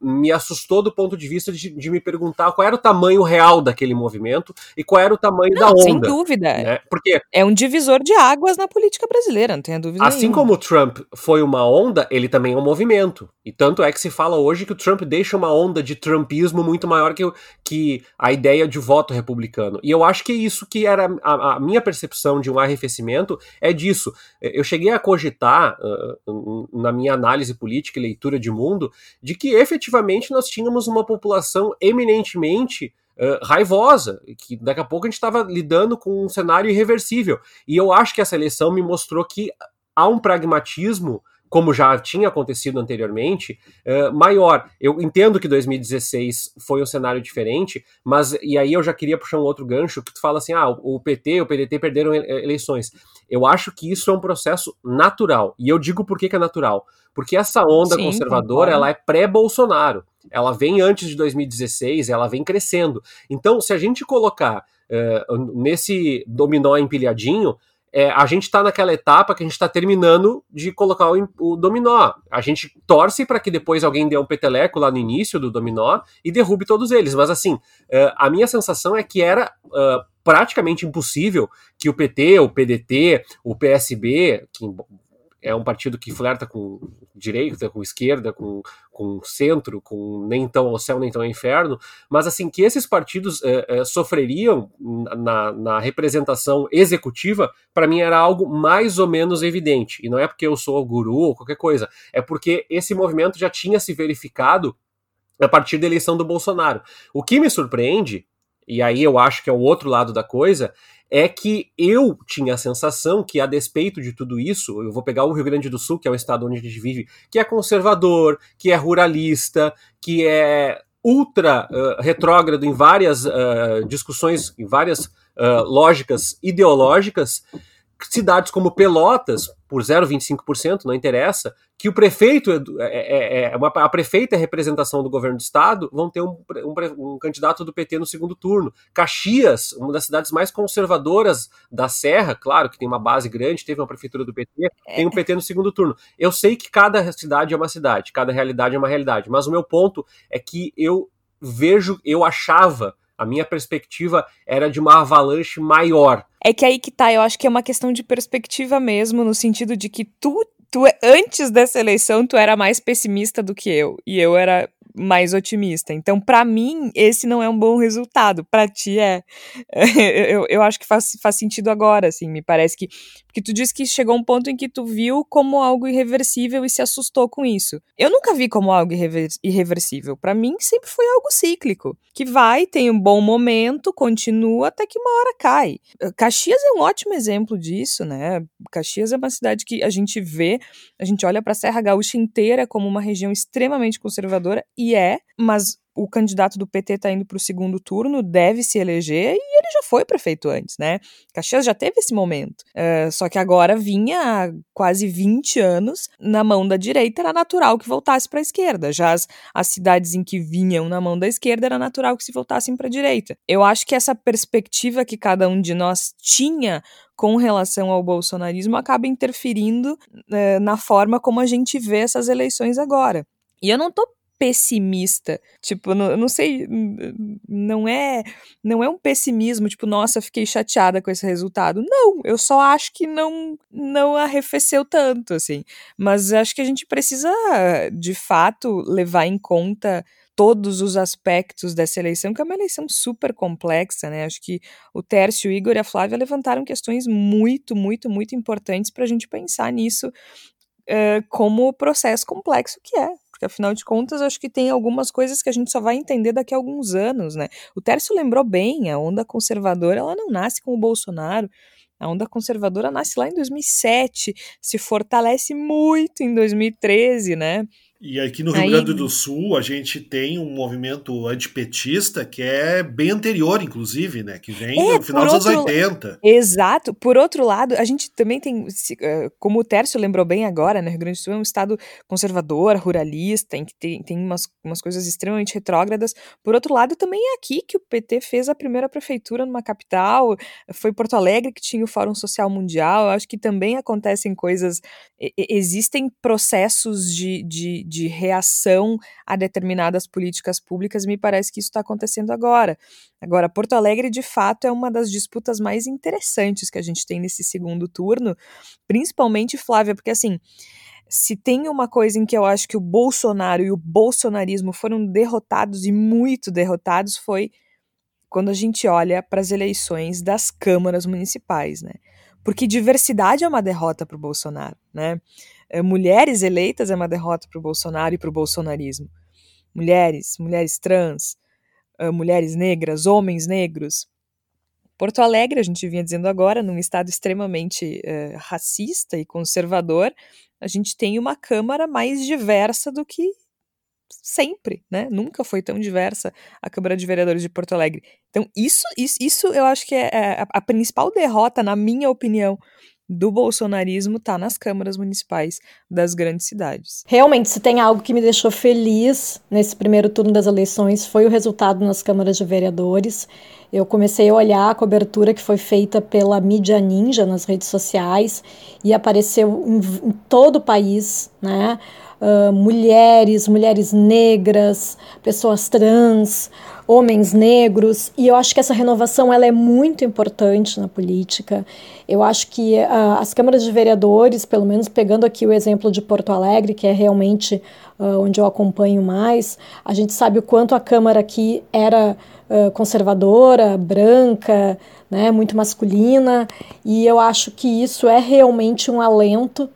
me assustou do ponto de vista de, de, me perguntar qual era o tamanho real daquele movimento e qual era o tamanho não, da onda. Sem dúvida. Né? Porque é um divisor de águas na política brasileira, não tenha dúvida Assim nenhuma. como o Trump foi uma onda, ele também é um movimento. E tanto é que se fala hoje que o Trump deixa uma onda de trumpismo muito maior que, que a ideia de voto republicano. E eu acho que isso que era a, a minha percepção de um arrefecimento é disso. Eu cheguei a cogitar uh, na minha análise política e leitura de mundo de que efetivamente nós tínhamos uma população eminentemente uh, raivosa, que daqui a pouco a gente estava lidando com um cenário irreversível. E eu acho que essa eleição me mostrou que há um pragmatismo como já tinha acontecido anteriormente, uh, maior. Eu entendo que 2016 foi um cenário diferente, mas e aí eu já queria puxar um outro gancho que tu fala assim: ah, o PT, o PDT perderam eleições. Eu acho que isso é um processo natural. E eu digo por que, que é natural. Porque essa onda Sim, conservadora, ela é pré-Bolsonaro. Ela vem antes de 2016, ela vem crescendo. Então, se a gente colocar uh, nesse dominó empilhadinho, é, a gente está naquela etapa que a gente está terminando de colocar o, o, dominó. A gente torce para que depois alguém dê um peteleco lá no início do dominó e derrube todos eles. Mas assim, uh, a minha sensação é que era uh, praticamente impossível que o PT, o PDT, o PSB, que é um partido que flerta com direita, com esquerda, com, com centro, com nem tão ao céu, nem tão ao inferno, mas assim, que esses partidos é, é, sofreriam na, na, representação executiva, para mim era algo mais ou menos evidente. E não é porque eu sou guru ou qualquer coisa, é porque esse movimento já tinha se verificado a partir da eleição do Bolsonaro. O que me surpreende, e aí eu acho que é o outro lado da coisa, é que eu tinha a sensação que, a despeito de tudo isso, eu vou pegar o Rio Grande do Sul, que é o estado onde a gente vive, que é conservador, que é ruralista, que é ultra uh, retrógrado em várias uh, discussões, em várias uh, lógicas ideológicas, cidades como Pelotas, por 0,25%, não interessa, que o prefeito, é, é, é, é uma, a prefeita é representação do governo do estado, vão ter um, um, um, candidato do PT no segundo turno. Caxias, uma das cidades mais conservadoras da Serra, claro que tem uma base grande, teve uma prefeitura do PT, tem um PT no segundo turno. Eu sei que cada cidade é uma cidade, cada realidade é uma realidade, mas o meu ponto é que eu vejo, eu achava a minha perspectiva era de uma avalanche maior. É que aí que tá, eu acho que é uma questão de perspectiva mesmo, no sentido de que tu tu antes dessa eleição tu era mais pessimista do que eu e eu era mais otimista. Então, para mim, esse não é um bom resultado. Para ti é. eu, eu acho que faz, faz sentido agora, assim. Me parece que. Porque tu disse que chegou um ponto em que tu viu como algo irreversível e se assustou com isso. Eu nunca vi como algo irreversível. Para mim, sempre foi algo cíclico. Que vai, tem um bom momento, continua até que uma hora cai. Caxias é um ótimo exemplo disso, né? Caxias é uma cidade que a gente vê, a gente olha para a Serra Gaúcha inteira como uma região extremamente conservadora e é, mas o candidato do PT está indo para o segundo turno, deve se eleger, e ele já foi prefeito antes, né? Caxias já teve esse momento. Uh, só que agora vinha há quase 20 anos na mão da direita, era natural que voltasse para a esquerda. Já as, as cidades em que vinham na mão da esquerda, era natural que se voltassem para a direita. Eu acho que essa perspectiva que cada um de nós tinha com relação ao bolsonarismo acaba interferindo uh, na forma como a gente vê essas eleições agora. E eu não tô pessimista. Tipo, não, não sei, não é, não é um pessimismo, tipo, nossa, fiquei chateada com esse resultado. Não, eu só acho que não não arrefeceu tanto, assim. Mas acho que a gente precisa, de fato, levar em conta todos os aspectos dessa eleição, que é uma eleição super complexa, né? Acho que o Tércio, o Igor e a Flávia levantaram questões muito, muito, muito importantes para a gente pensar nisso uh, como processo complexo que é porque afinal de contas acho que tem algumas coisas que a gente só vai entender daqui a alguns anos, né? O Tércio lembrou bem, a onda conservadora ela não nasce com o Bolsonaro, a onda conservadora nasce lá em 2007, se fortalece muito em 2013, né? E aqui no Rio Aí... Grande do Sul a gente tem um movimento antipetista que é bem anterior, inclusive, né? Que vem é, no final dos outro... anos 80. Exato. Por outro lado, a gente também tem, eh, como o Tércio lembrou bem agora, né? Rio Grande do Sul é um estado conservador, ruralista, em que tem, tem umas, umas coisas extremamente retrógradas. Por outro lado, também é aqui que o PT fez a primeira prefeitura numa capital, foi Porto Alegre que tinha o Fórum Social Mundial. Eu acho que também acontecem coisas, existem processos de, de de reação a determinadas políticas públicas, me parece que isso está acontecendo agora. Agora, Porto Alegre, de fato, é uma das disputas mais interessantes que a gente tem nesse segundo turno, principalmente, Flávia, porque assim. Se tem uma coisa em que eu acho que o Bolsonaro e o bolsonarismo foram derrotados e muito derrotados foi quando a gente olha para as eleições das câmaras municipais, né? Porque diversidade é uma derrota para o Bolsonaro, né? É, mulheres eleitas é uma derrota para o Bolsonaro e para o bolsonarismo. Mulheres, mulheres trans, mulheres negras, homens negros. Porto Alegre, a gente vinha dizendo agora, num estado extremamente racista e conservador, a gente tem uma Câmara mais diversa do que sempre, né? Nunca foi tão diversa a Câmara de Vereadores de Porto Alegre. Então, isso, isso, isso eu acho que é, é a, a principal derrota, na minha opinião, do bolsonarismo está nas câmaras municipais das grandes cidades. Realmente, se tem algo que me deixou feliz nesse primeiro turno das eleições foi o resultado nas câmaras de vereadores. Eu comecei a olhar a cobertura que foi feita pela mídia ninja nas redes sociais e apareceu em, em todo o país, né? Uh, mulheres, mulheres negras, pessoas trans, homens negros, e eu acho que essa renovação ela é muito importante na política. Eu acho que uh, as câmaras de vereadores, pelo menos pegando aqui o exemplo de Porto Alegre, que é realmente uh, onde eu acompanho mais, a gente sabe o quanto a Câmara aqui era uh, conservadora, branca, né, muito masculina, e eu acho que isso é realmente um alento.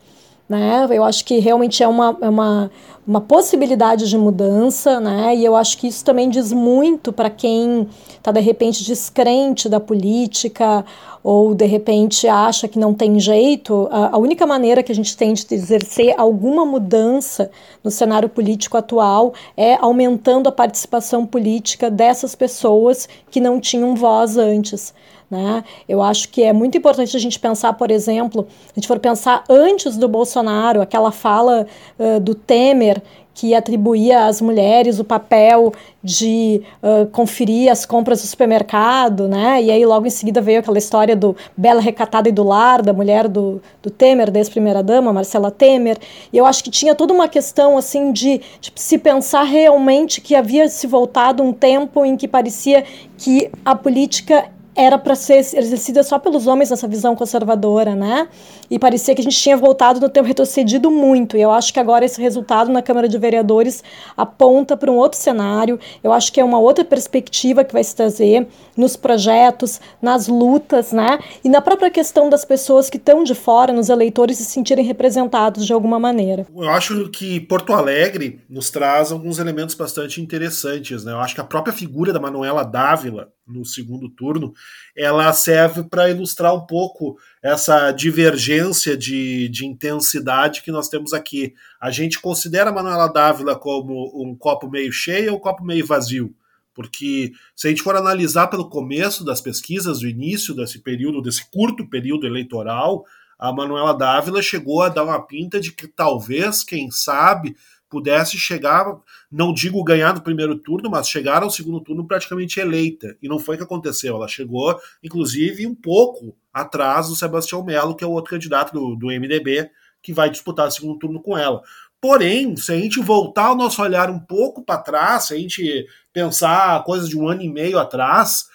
Né? Eu acho que realmente é uma, é uma uma possibilidade de mudança, né? E eu acho que isso também diz muito para quem está de repente descrente da política ou de repente acha que não tem jeito. A, a, única maneira que a gente tem de exercer alguma mudança no cenário político atual é aumentando a participação política dessas pessoas que não tinham voz antes. Né? Eu acho que é muito importante a gente pensar, por exemplo, a gente for pensar antes do Bolsonaro, aquela fala uh, do Temer que atribuía às mulheres o papel de uh, conferir as compras do supermercado, né? E aí logo em seguida veio aquela história do Bela Recatada e do Lar, da mulher do, do Temer, da ex-primeira-dama, Marcela Temer. E eu acho que tinha toda uma questão, assim, de, de se pensar realmente que havia se voltado um tempo em que parecia que a política era para ser exercida só pelos homens nessa visão conservadora, né? E parecia que a gente tinha voltado no tempo retrocedido muito. E eu acho que agora esse resultado na Câmara de Vereadores aponta para um outro cenário. Eu acho que é uma outra perspectiva que vai se trazer nos projetos, nas lutas, né? E na própria questão das pessoas que estão de fora, nos eleitores, se sentirem representados de alguma maneira. Eu acho que Porto Alegre nos traz alguns elementos bastante interessantes, né? Eu acho que a própria figura da Manuela Dávila no segundo turno, ela serve para ilustrar um pouco essa divergência de, de intensidade que nós temos aqui. A gente considera a Manuela Dávila como um copo meio cheio ou um copo meio vazio? Porque se a gente for analisar pelo começo das pesquisas, do início desse período, desse curto período eleitoral, a Manuela Dávila chegou a dar uma pinta de que talvez, quem sabe, pudesse chegar, não digo ganhar no primeiro turno, mas chegar ao segundo turno praticamente eleita. E não foi o que aconteceu. Ela chegou, inclusive, um pouco atrás do Sebastião Melo, que é o outro candidato do, do MDB, que vai disputar o segundo turno com ela. Porém, se a gente voltar o nosso olhar um pouco para trás, se a gente pensar coisas de um ano e meio atrás,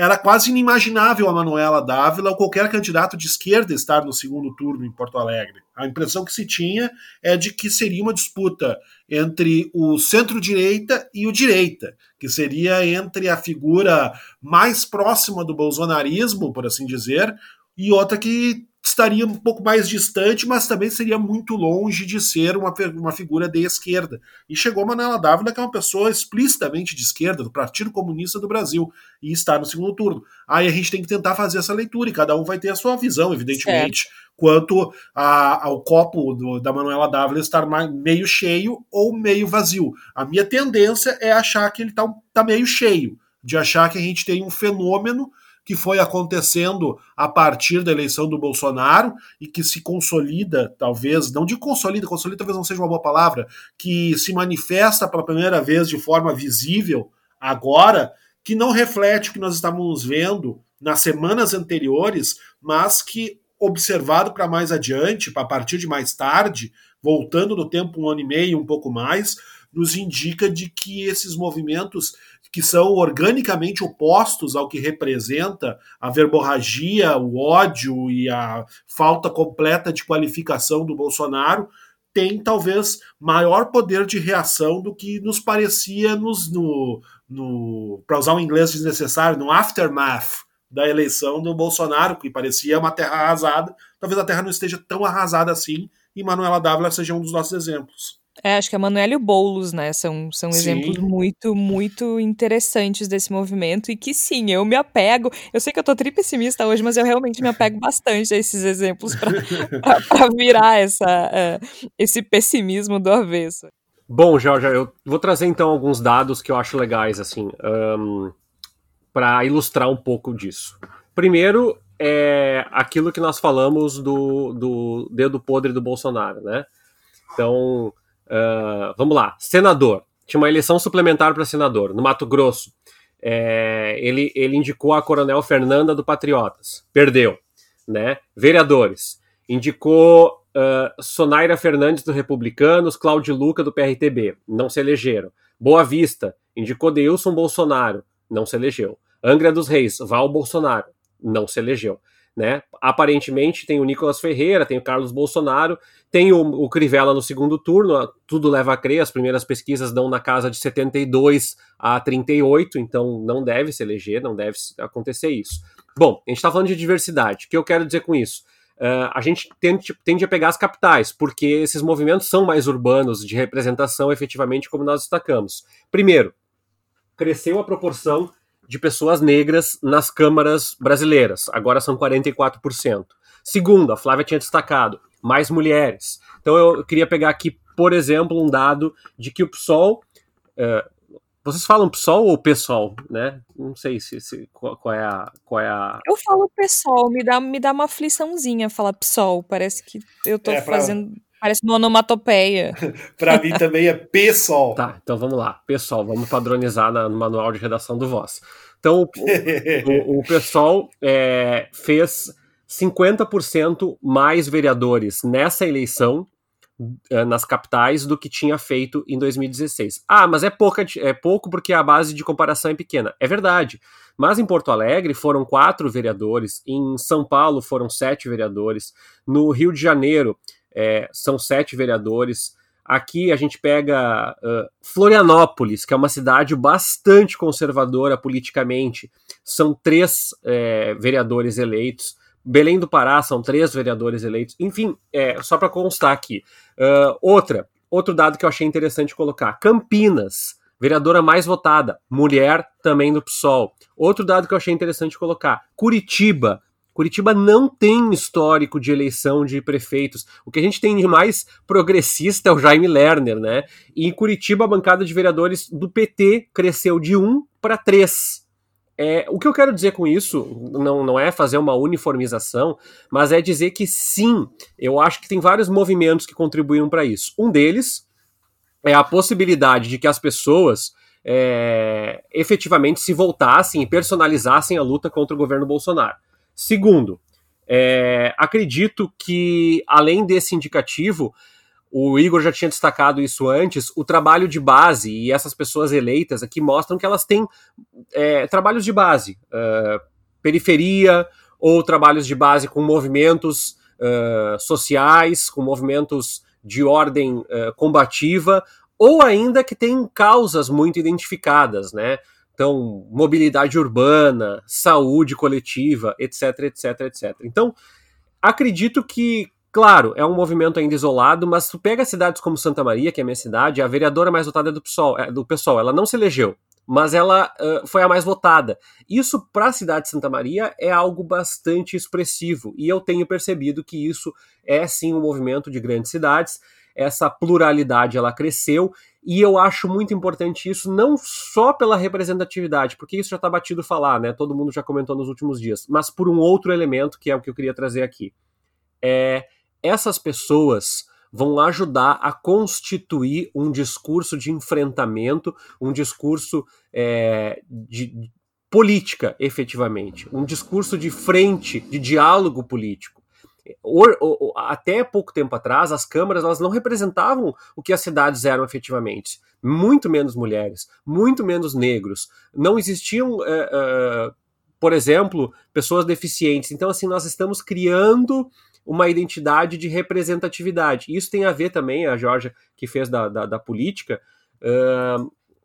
era quase inimaginável a Manuela Dávila ou qualquer candidato de esquerda estar no segundo turno em Porto Alegre. A impressão que se tinha é de que seria uma disputa entre o centro-direita e o direita, que seria entre a figura mais próxima do bolsonarismo, por assim dizer, e outra que estaria um pouco mais distante, mas também seria muito longe de ser uma, uma figura de esquerda. E chegou Manuela Dávila, que é uma pessoa explicitamente de esquerda, do Partido Comunista do Brasil, e está no segundo turno. Aí a gente tem que tentar fazer essa leitura, e cada um vai ter a sua visão, evidentemente, quanto a, ao copo do, da Manuela Dávila estar meio cheio ou meio vazio. A minha tendência é achar que ele está tá meio cheio, de achar que a gente tem um fenômeno que foi acontecendo a partir da eleição do Bolsonaro e que se consolida, talvez, não de consolida, consolida talvez não seja uma boa palavra, que se manifesta pela primeira vez de forma visível agora, que não reflete o que nós estávamos vendo nas semanas anteriores, mas que observado para mais adiante, para partir de mais tarde, voltando no tempo um ano e meio, um pouco mais, nos indica de que esses movimentos que são organicamente opostos ao que representa a verborragia, o ódio e a falta completa de qualificação do Bolsonaro, tem talvez maior poder de reação do que nos parecia nos, no, no para usar um inglês desnecessário, no aftermath da eleição do Bolsonaro, que parecia uma terra arrasada. Talvez a terra não esteja tão arrasada assim, e Manuela Dávila seja um dos nossos exemplos. É, acho que a Manuela e o Boulos, né, são, são exemplos muito, muito interessantes desse movimento e que sim, eu me apego. Eu sei que eu tô tri pessimista hoje, mas eu realmente me apego bastante a esses exemplos para virar essa, uh, esse pessimismo do avesso. Bom, Jorge, eu vou trazer então alguns dados que eu acho legais, assim, um, para ilustrar um pouco disso. Primeiro, é aquilo que nós falamos do, do dedo podre do Bolsonaro, né? Então, Uh, vamos lá, senador. Tinha uma eleição suplementar para senador, no Mato Grosso. É, ele, ele indicou a Coronel Fernanda do Patriotas. Perdeu. Né? Vereadores. Indicou uh, Sonaira Fernandes do Republicanos, Cláudio Luca do PRTB. Não se elegeram. Boa Vista. Indicou Deilson Bolsonaro. Não se elegeu. Angra dos Reis. Val Bolsonaro. Não se elegeu. Né? Aparentemente tem o Nicolas Ferreira, tem o Carlos Bolsonaro, tem o, o Crivella no segundo turno, tudo leva a crer, as primeiras pesquisas dão na casa de 72 a 38, então não deve se eleger, não deve acontecer isso. Bom, a gente está falando de diversidade. O que eu quero dizer com isso? Uh, a gente tende, tende a pegar as capitais, porque esses movimentos são mais urbanos, de representação efetivamente, como nós destacamos. Primeiro, cresceu a proporção de pessoas negras nas câmaras brasileiras. Agora são 44%. Segundo, a Flávia tinha destacado, mais mulheres. Então eu queria pegar aqui, por exemplo, um dado de que o PSOL. Uh, vocês falam PSOL ou PSOL, né? Não sei se, se qual, qual, é a, qual é a. Eu falo PSOL, me dá, me dá uma afliçãozinha falar PSOL. Parece que eu tô é, fazendo. Parece uma onomatopeia. para mim também é pessoal. Tá, então vamos lá. Pessoal, vamos padronizar na, no manual de redação do Voz. Então, o, o, o pessoal é, fez 50% mais vereadores nessa eleição uh, nas capitais do que tinha feito em 2016. Ah, mas é, pouca, é pouco porque a base de comparação é pequena. É verdade. Mas em Porto Alegre foram quatro vereadores, em São Paulo foram sete vereadores, no Rio de Janeiro é, são sete vereadores. Aqui a gente pega uh, Florianópolis, que é uma cidade bastante conservadora politicamente, são três é, vereadores eleitos. Belém do Pará são três vereadores eleitos. Enfim, é, só para constar aqui. Uh, outra, outro dado que eu achei interessante colocar: Campinas, vereadora mais votada, mulher também do PSOL. Outro dado que eu achei interessante colocar: Curitiba, Curitiba não tem histórico de eleição de prefeitos. O que a gente tem de mais progressista é o Jaime Lerner, né? E em Curitiba, a bancada de vereadores do PT cresceu de 1 para 3. É, o que eu quero dizer com isso não, não é fazer uma uniformização, mas é dizer que sim, eu acho que tem vários movimentos que contribuíram para isso. Um deles é a possibilidade de que as pessoas é, efetivamente se voltassem e personalizassem a luta contra o governo Bolsonaro. Segundo, é, acredito que, além desse indicativo, o Igor já tinha destacado isso antes, o trabalho de base e essas pessoas eleitas aqui mostram que elas têm é, trabalhos de base, uh, periferia ou trabalhos de base com movimentos uh, sociais, com movimentos de ordem uh, combativa, ou ainda que têm causas muito identificadas, né? Então, mobilidade urbana, saúde coletiva, etc, etc, etc. Então, acredito que Claro, é um movimento ainda isolado, mas tu pega cidades como Santa Maria, que é a minha cidade, a vereadora mais votada é do PSOL, é do PSOL ela não se elegeu, mas ela uh, foi a mais votada. Isso para a cidade de Santa Maria é algo bastante expressivo, e eu tenho percebido que isso é sim um movimento de grandes cidades, essa pluralidade ela cresceu, e eu acho muito importante isso, não só pela representatividade, porque isso já está batido falar, né? Todo mundo já comentou nos últimos dias, mas por um outro elemento que é o que eu queria trazer aqui. É essas pessoas vão ajudar a constituir um discurso de enfrentamento, um discurso é, de política, efetivamente, um discurso de frente, de diálogo político. Até pouco tempo atrás, as câmaras elas não representavam o que as cidades eram efetivamente. Muito menos mulheres, muito menos negros. Não existiam, é, é, por exemplo, pessoas deficientes. Então, assim, nós estamos criando uma identidade de representatividade. Isso tem a ver também, a Georgia, que fez da, da, da política,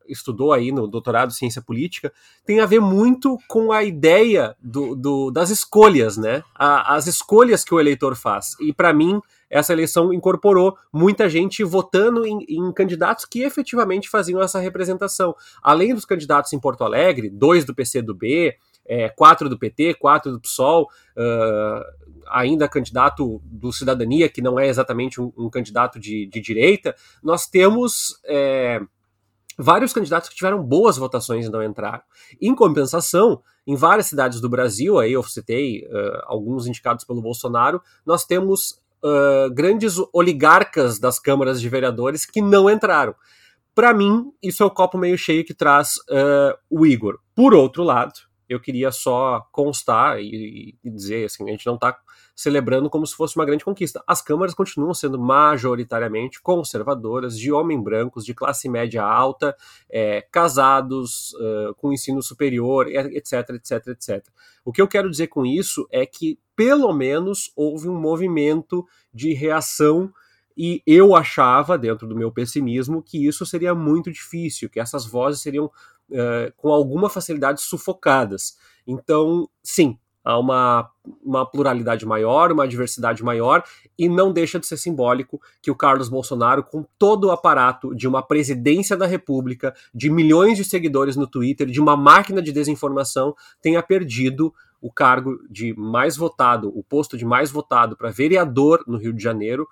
estudou aí no doutorado em ciência política, tem a ver muito com a ideia do, do das escolhas, né? A, as escolhas que o eleitor faz. E para mim, essa eleição incorporou muita gente votando em, em, candidatos que efetivamente faziam essa representação. Além dos candidatos em Porto Alegre, dois do PCdoB, é, quatro do PT, quatro do PSOL, uh, ainda candidato do Cidadania, que não é exatamente um, um candidato de, de, direita, nós temos é, vários candidatos que tiveram boas votações não entraram. Em compensação, em várias cidades do Brasil, aí eu citei uh, alguns indicados pelo Bolsonaro, nós temos uh, grandes oligarcas das câmaras de vereadores que não entraram. Para mim, isso é o copo meio cheio que traz uh, o Igor. Por outro lado, eu queria só constar e, e dizer assim, a gente não está celebrando como se fosse uma grande conquista. As câmaras continuam sendo majoritariamente conservadoras, de homens brancos, de classe média alta, é, casados, uh, com ensino superior, etc, etc, etc. O que eu quero dizer com isso é que, pelo menos, houve um movimento de reação e eu achava, dentro do meu pessimismo, que isso seria muito difícil, que essas vozes seriam uh, com alguma facilidade sufocadas. Então, sim, há uma, uma pluralidade maior, uma diversidade maior, e não deixa de ser simbólico que o Carlos Bolsonaro, com todo o aparato de uma presidência da República, de milhões de seguidores no Twitter, de uma máquina de desinformação, tenha perdido o cargo de mais votado, o posto de mais votado para vereador no Rio de Janeiro,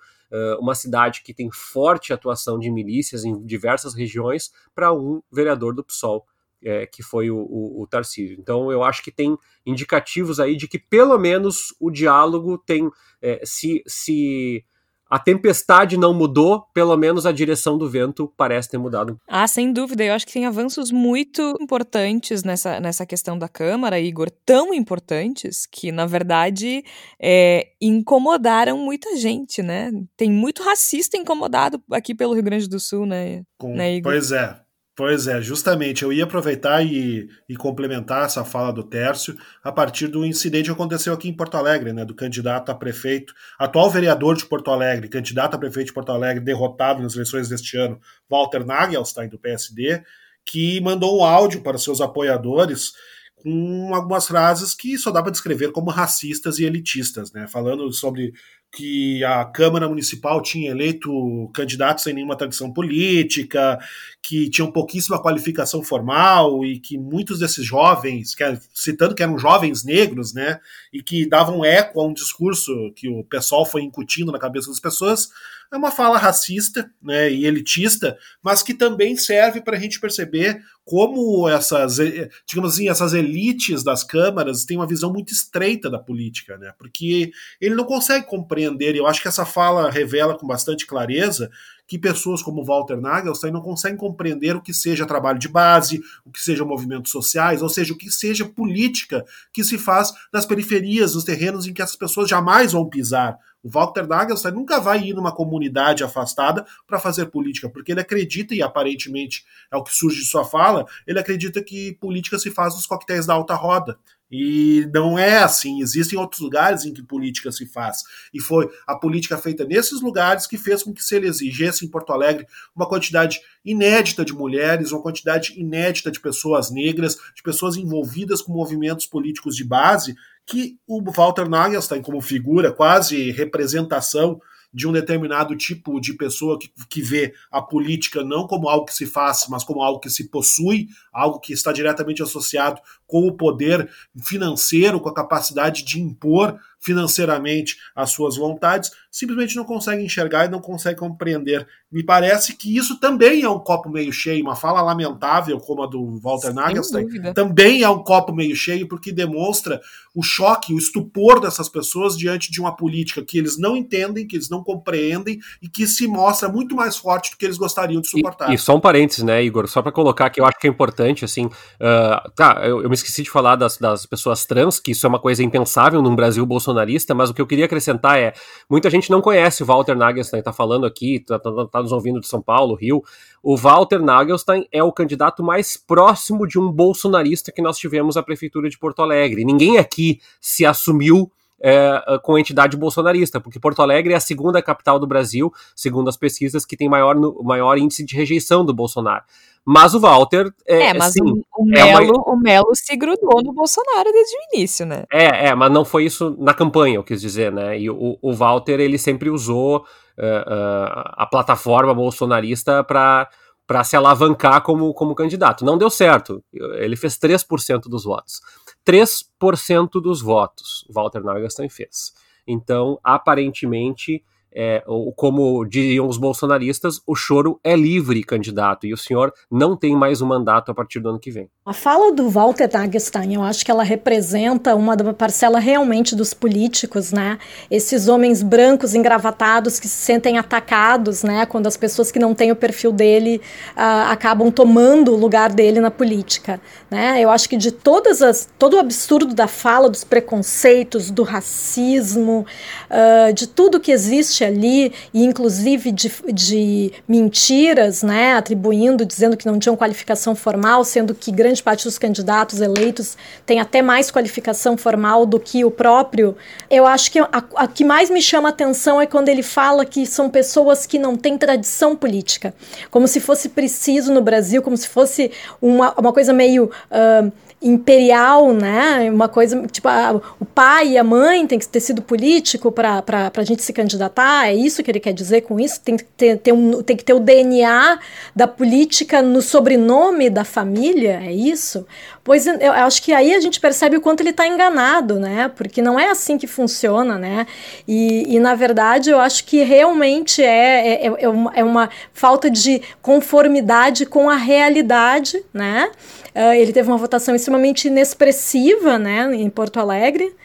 uma cidade que tem forte atuação de milícias em diversas regiões, para um vereador do PSOL, é, que foi o, o, o, Tarcísio. Então eu acho que tem indicativos aí de que pelo menos o diálogo tem é, se, se a tempestade não mudou, pelo menos a direção do vento parece ter mudado. Ah, sem dúvida. Eu acho que tem avanços muito importantes nessa, nessa questão da Câmara, Igor, tão importantes que, na verdade, é, incomodaram muita gente, né? Tem muito racista incomodado aqui pelo Rio Grande do Sul, né? Com, né Igor? Pois é. Pois é, justamente. Eu ia aproveitar e, e, complementar essa fala do Tércio a partir do incidente que aconteceu aqui em Porto Alegre, né, do candidato a prefeito, atual vereador de Porto Alegre, candidato a prefeito de Porto Alegre, derrotado nas eleições deste ano, Walter Nagelstein, do PSD, que mandou um áudio para seus apoiadores com algumas frases que só dá para descrever como racistas e elitistas, né, falando sobre que a Câmara Municipal tinha eleito candidatos sem nenhuma tradição política, que tinham pouquíssima qualificação formal e que muitos desses jovens, que, citando que eram jovens negros, né, e que davam eco a um discurso que o pessoal foi incutindo na cabeça das pessoas, é uma fala racista né, e elitista, mas que também serve para a gente perceber como essas, digamos assim, essas elites das câmaras têm uma visão muito estreita da política, né? Porque ele não consegue compreender, e eu acho que essa fala revela com bastante clareza que pessoas como Walter Nagelstein não conseguem compreender o que seja trabalho de base, o que seja movimentos sociais, ou seja, o que seja política que se faz nas periferias, nos terrenos em que essas pessoas jamais vão pisar. O Walter Nagelstein nunca vai ir numa comunidade afastada para fazer política, porque ele acredita, e aparentemente é o que surge de sua fala, ele acredita que política se faz nos coquetéis da alta roda. E não é assim. Existem outros lugares em que política se faz. E foi a política feita nesses lugares que fez com que se ele exigisse em Porto Alegre uma quantidade inédita de mulheres, uma quantidade inédita de pessoas negras, de pessoas envolvidas com movimentos políticos de base, que o Walter Nagelstein, como figura, quase representação de um determinado tipo de pessoa que, que vê a política não como algo que se faz, mas como algo que se possui, algo que está diretamente associado com o poder financeiro, com a capacidade de impor financeiramente as suas vontades, simplesmente não consegue enxergar e não consegue compreender. Me parece que isso também é um copo meio cheio, uma fala lamentável como a do Walter Sem Nagelstein, dúvida. também é um copo meio cheio porque demonstra o choque, o estupor dessas pessoas diante de uma política que eles não entendem, que eles não compreendem e que se mostra muito mais forte do que eles gostariam de suportar. E, e só um parênteses, né, Igor, só para colocar que eu acho que é importante, assim, uh, tá, eu, eu, me esqueci de falar das, das pessoas trans, que isso é uma coisa impensável num Brasil bolsonarista, mas o que eu queria acrescentar é, muita gente não conhece o Walter Nagelstein, tá falando aqui, tá, tá, tá nos ouvindo de São Paulo, Rio, o Walter Nagelstein é o candidato mais próximo de um bolsonarista que nós tivemos à prefeitura de Porto Alegre. Ninguém aqui se assumiu é, com a entidade bolsonarista, porque Porto Alegre é a segunda capital do Brasil, segundo as pesquisas, que tem maior, maior índice de rejeição do Bolsonaro. Mas o Walter. É, é mas sim, o, o, Melo, é uma... o Melo se grudou no Bolsonaro desde o início, né? É, é, mas não foi isso na campanha, eu quis dizer, né? E o, o Walter, ele sempre usou uh, uh, a plataforma bolsonarista para para se alavancar como, como candidato. Não deu certo. Ele fez 3% dos votos. 3% dos votos Walter Nagelstein fez. Então, aparentemente, é, como diriam os bolsonaristas, o choro é livre, candidato, e o senhor não tem mais um mandato a partir do ano que vem. A fala do Walter Dagestan, eu acho que ela representa uma parcela realmente dos políticos, né? Esses homens brancos engravatados que se sentem atacados, né? Quando as pessoas que não têm o perfil dele uh, acabam tomando o lugar dele na política, né? Eu acho que de todas as todo o absurdo da fala, dos preconceitos, do racismo, uh, de tudo que existe ali, e inclusive de, de mentiras, né, atribuindo, dizendo que não tinham qualificação formal, sendo que grande parte dos candidatos eleitos tem até mais qualificação formal do que o próprio. Eu acho que a, a que mais me chama atenção é quando ele fala que são pessoas que não têm tradição política, como se fosse preciso no Brasil, como se fosse uma, uma coisa meio. Uh, imperial, né? Uma coisa tipo a, o pai e a mãe tem que ter sido político para a gente se candidatar. É isso que ele quer dizer com isso? Tem que ter, ter um, tem que ter o DNA da política no sobrenome da família. É isso? Pois eu acho que aí a gente percebe o quanto ele está enganado, né? Porque não é assim que funciona, né? E, e na verdade eu acho que realmente é, é, é, uma, é uma falta de conformidade com a realidade, né? Uh, ele teve uma votação extremamente inexpressiva né, em Porto Alegre.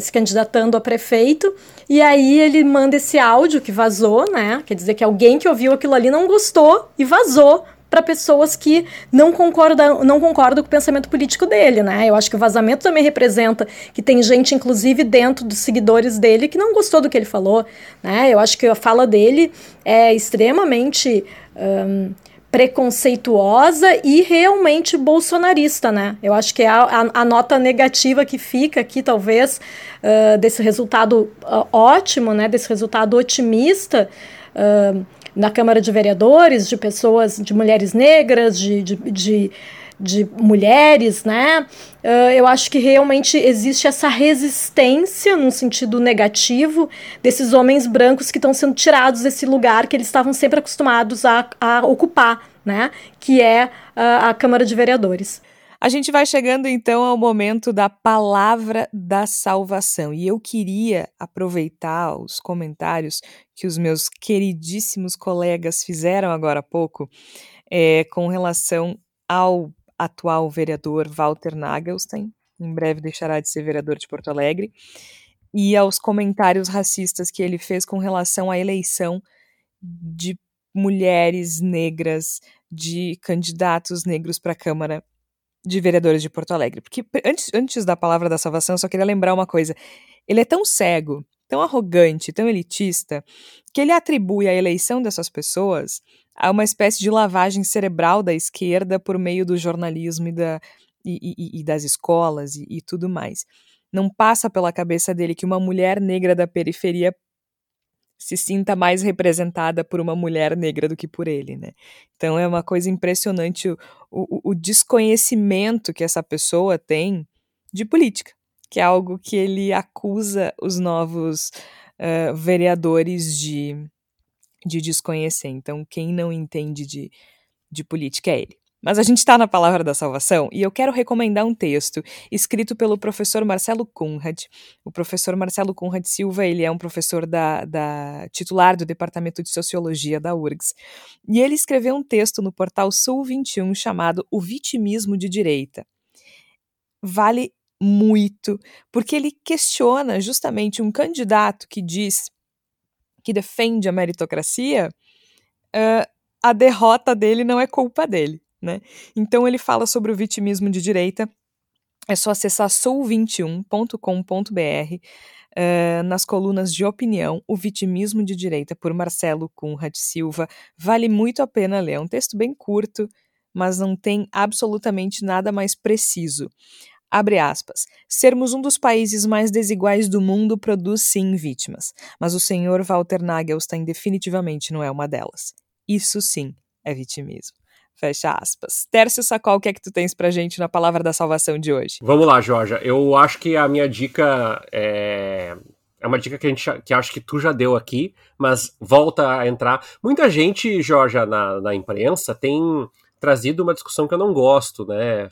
se candidatando a prefeito, e aí ele manda esse áudio que vazou, né? Quer dizer que alguém que ouviu aquilo ali não gostou e vazou para pessoas que não concordam, não concordam com o pensamento político dele, né? Eu acho que o vazamento também representa que tem gente, inclusive dentro dos seguidores dele, que não gostou do que ele falou, né? Eu acho que a fala dele é extremamente um, preconceituosa e realmente bolsonarista, né? Eu acho que é a, a, a nota negativa que fica aqui, talvez, uh, desse resultado uh, ótimo, né? Desse resultado otimista. Uh, na Câmara de Vereadores, de pessoas, de mulheres negras, de, de, de, de mulheres, né? Uh, eu acho que realmente existe essa resistência, num sentido negativo, desses homens brancos que estão sendo tirados desse lugar que eles estavam sempre acostumados a, a ocupar, né? Que é uh, a Câmara de Vereadores. A gente vai chegando então ao momento da palavra da salvação. E eu queria aproveitar os comentários que os meus queridíssimos colegas fizeram agora há pouco é, com relação ao atual vereador Walter Nagelstein, em breve deixará de ser vereador de Porto Alegre, e aos comentários racistas que ele fez com relação à eleição de mulheres negras, de candidatos negros para a Câmara de vereadores de Porto Alegre. Porque antes, antes da palavra da salvação, eu só queria lembrar uma coisa. Ele é tão cego, tão arrogante, tão elitista, que ele atribui a eleição dessas pessoas a uma espécie de lavagem cerebral da esquerda por meio do jornalismo e, da, e, e, e das escolas e, e tudo mais. Não passa pela cabeça dele que uma mulher negra da periferia se sinta mais representada por uma mulher negra do que por ele, né? Então é uma coisa impressionante o, o, o desconhecimento que essa pessoa tem de política, que é algo que ele acusa os novos uh, vereadores de, de desconhecer. Então quem não entende de, de política é ele. Mas a gente está na Palavra da Salvação e eu quero recomendar um texto escrito pelo professor Marcelo Conrad. O professor Marcelo Conrad Silva, ele é um professor da, da titular do Departamento de Sociologia da URGS. E ele escreveu um texto no portal Sul 21 chamado O Vitimismo de Direita. Vale muito, porque ele questiona justamente um candidato que diz que defende a meritocracia, uh, a derrota dele não é culpa dele né? Então ele fala sobre o vitimismo de direita. É só acessar sul21.com.br uh, nas colunas de opinião, O Vitimismo de Direita, por Marcelo Cunha de Silva. Vale muito a pena ler. É um texto bem curto, mas não tem absolutamente nada mais preciso. Abre aspas. Sermos um dos países mais desiguais do mundo produz sim vítimas, mas o senhor Walter Nagelstein definitivamente não é uma delas. Isso sim é vitimismo. Fecha aspas. Tércio Sacol, o que é que tu tens pra gente na palavra da salvação de hoje? Vamos lá, Jorge. Eu acho que a minha dica é. É uma dica que a gente que acho que tu já deu aqui, mas volta a entrar. Muita gente, Jorge, na, na imprensa tem trazido uma discussão que eu não gosto, né?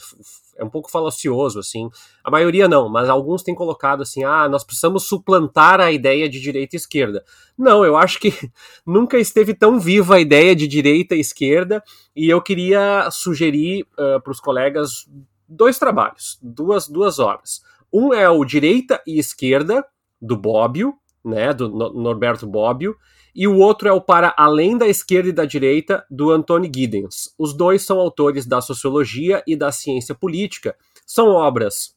É um pouco falacioso, assim. A maioria não, mas alguns têm colocado assim: ah, nós precisamos suplantar a ideia de direita e esquerda. Não, eu acho que nunca esteve tão viva a ideia de direita e esquerda, e eu queria sugerir uh, para os colegas dois trabalhos, duas, duas obras. Um é o Direita e Esquerda, do Bobbio, né, do Norberto Bobbio, e o outro é o Para Além da Esquerda e da Direita, do Anthony Giddens. Os dois são autores da Sociologia e da Ciência Política. São obras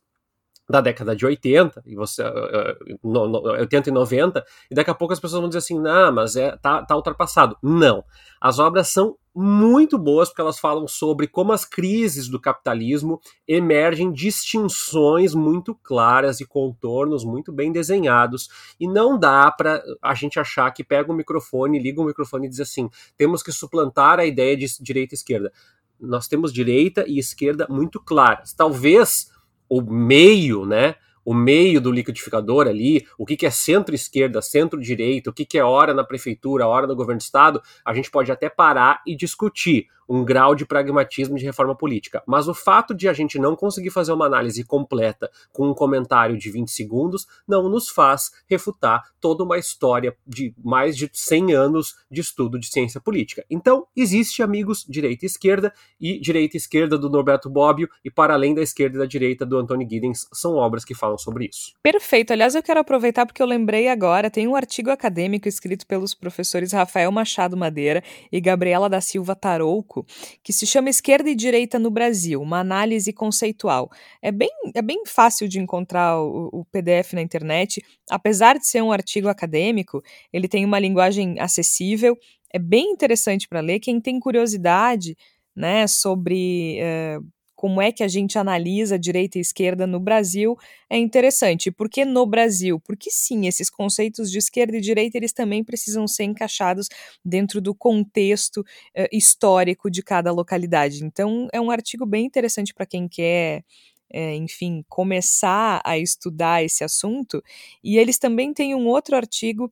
da década de 80, e você, uh, no, no, 80 e 90, e daqui a pouco as pessoas vão dizer assim, não, mas é, tá, tá ultrapassado. Não. As obras são muito boas porque elas falam sobre como as crises do capitalismo emergem distinções muito claras e contornos muito bem desenhados, e não dá para a gente achar que pega o microfone, liga o microfone e diz assim, temos que suplantar a ideia de direita e esquerda. Nós temos direita e esquerda muito claras. Talvez o meio, né? O meio do liquidificador ali, o que, que é centro-esquerda, centro-direita, o que, que é hora na prefeitura, hora no governo do estado, a gente pode até parar e discutir. Um grau de pragmatismo de reforma política. Mas o fato de a gente não conseguir fazer uma análise completa com um comentário de 20 segundos não nos faz refutar toda uma história de mais de 100 anos de estudo de ciência política. Então, existe, amigos, direita e esquerda, e direita e esquerda do Norberto Bobbio, e para além da esquerda e da direita do Anthony Giddens, são obras que falam sobre isso. Perfeito. Aliás, eu quero aproveitar porque eu lembrei agora, tem um artigo acadêmico escrito pelos professores Rafael Machado Madeira e Gabriela da Silva Tarouco, que se chama Esquerda e Direita no Brasil, uma análise conceitual. É bem, é bem fácil de encontrar o, o PDF na internet, apesar de ser um artigo acadêmico, ele tem uma linguagem acessível, é bem interessante para ler. Quem tem curiosidade né, sobre uh, como é que a gente analisa direita e esquerda no Brasil é interessante. Por que no Brasil? Porque sim, esses conceitos de esquerda e direita eles também precisam ser encaixados dentro do contexto uh, histórico de cada localidade. Então é um artigo bem interessante para quem quer é, enfim, começar a estudar esse assunto. E eles também têm um outro artigo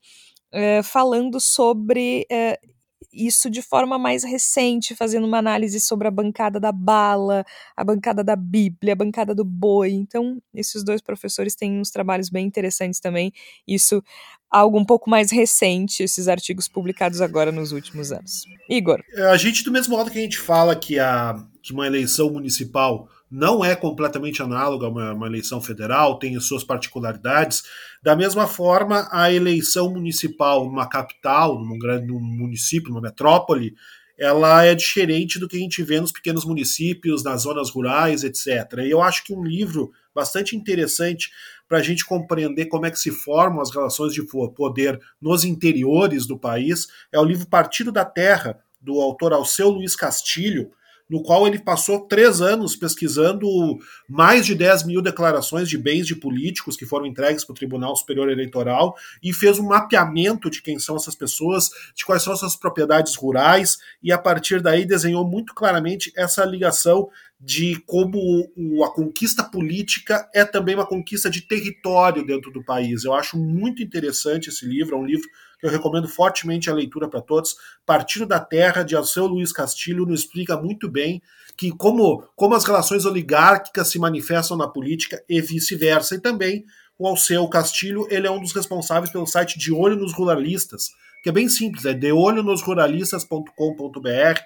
é, falando sobre é, isso de forma mais recente, fazendo uma análise sobre a bancada da bala, a bancada da Bíblia, a bancada do boi. Então, esses dois professores têm uns trabalhos bem interessantes também. Isso algo um pouco mais recente, esses artigos publicados agora nos últimos anos. Igor. A gente, do mesmo modo que a gente fala que, a, que uma eleição municipal não é completamente análoga a uma, uma, eleição federal, tem as suas particularidades. Da mesma forma, a eleição municipal numa capital, num grande num município, numa metrópole, ela é diferente do que a gente vê nos pequenos municípios, nas zonas rurais, etc. E eu acho que um livro bastante interessante para a gente compreender como é que se formam as relações de poder nos interiores do país é o livro Partido da Terra, do autor Alceu Luiz Castilho, no qual ele passou três anos pesquisando mais de 10 mil declarações de bens de políticos que foram entregues para o Tribunal Superior Eleitoral e fez um mapeamento de quem são essas pessoas, de quais são essas propriedades rurais, e a partir daí desenhou muito claramente essa ligação de como a conquista política é também uma conquista de território dentro do país. Eu acho muito interessante esse livro, é um livro que eu recomendo fortemente a leitura para todos. Partido da Terra, de Alceu Luiz Castilho, nos explica muito bem que como, como as relações oligárquicas se manifestam na política e vice-versa. E também o Alceu Castilho, ele é um dos responsáveis pelo site De Olho nos Ruralistas, que é bem simples, é deolhonosruralistas.com.br,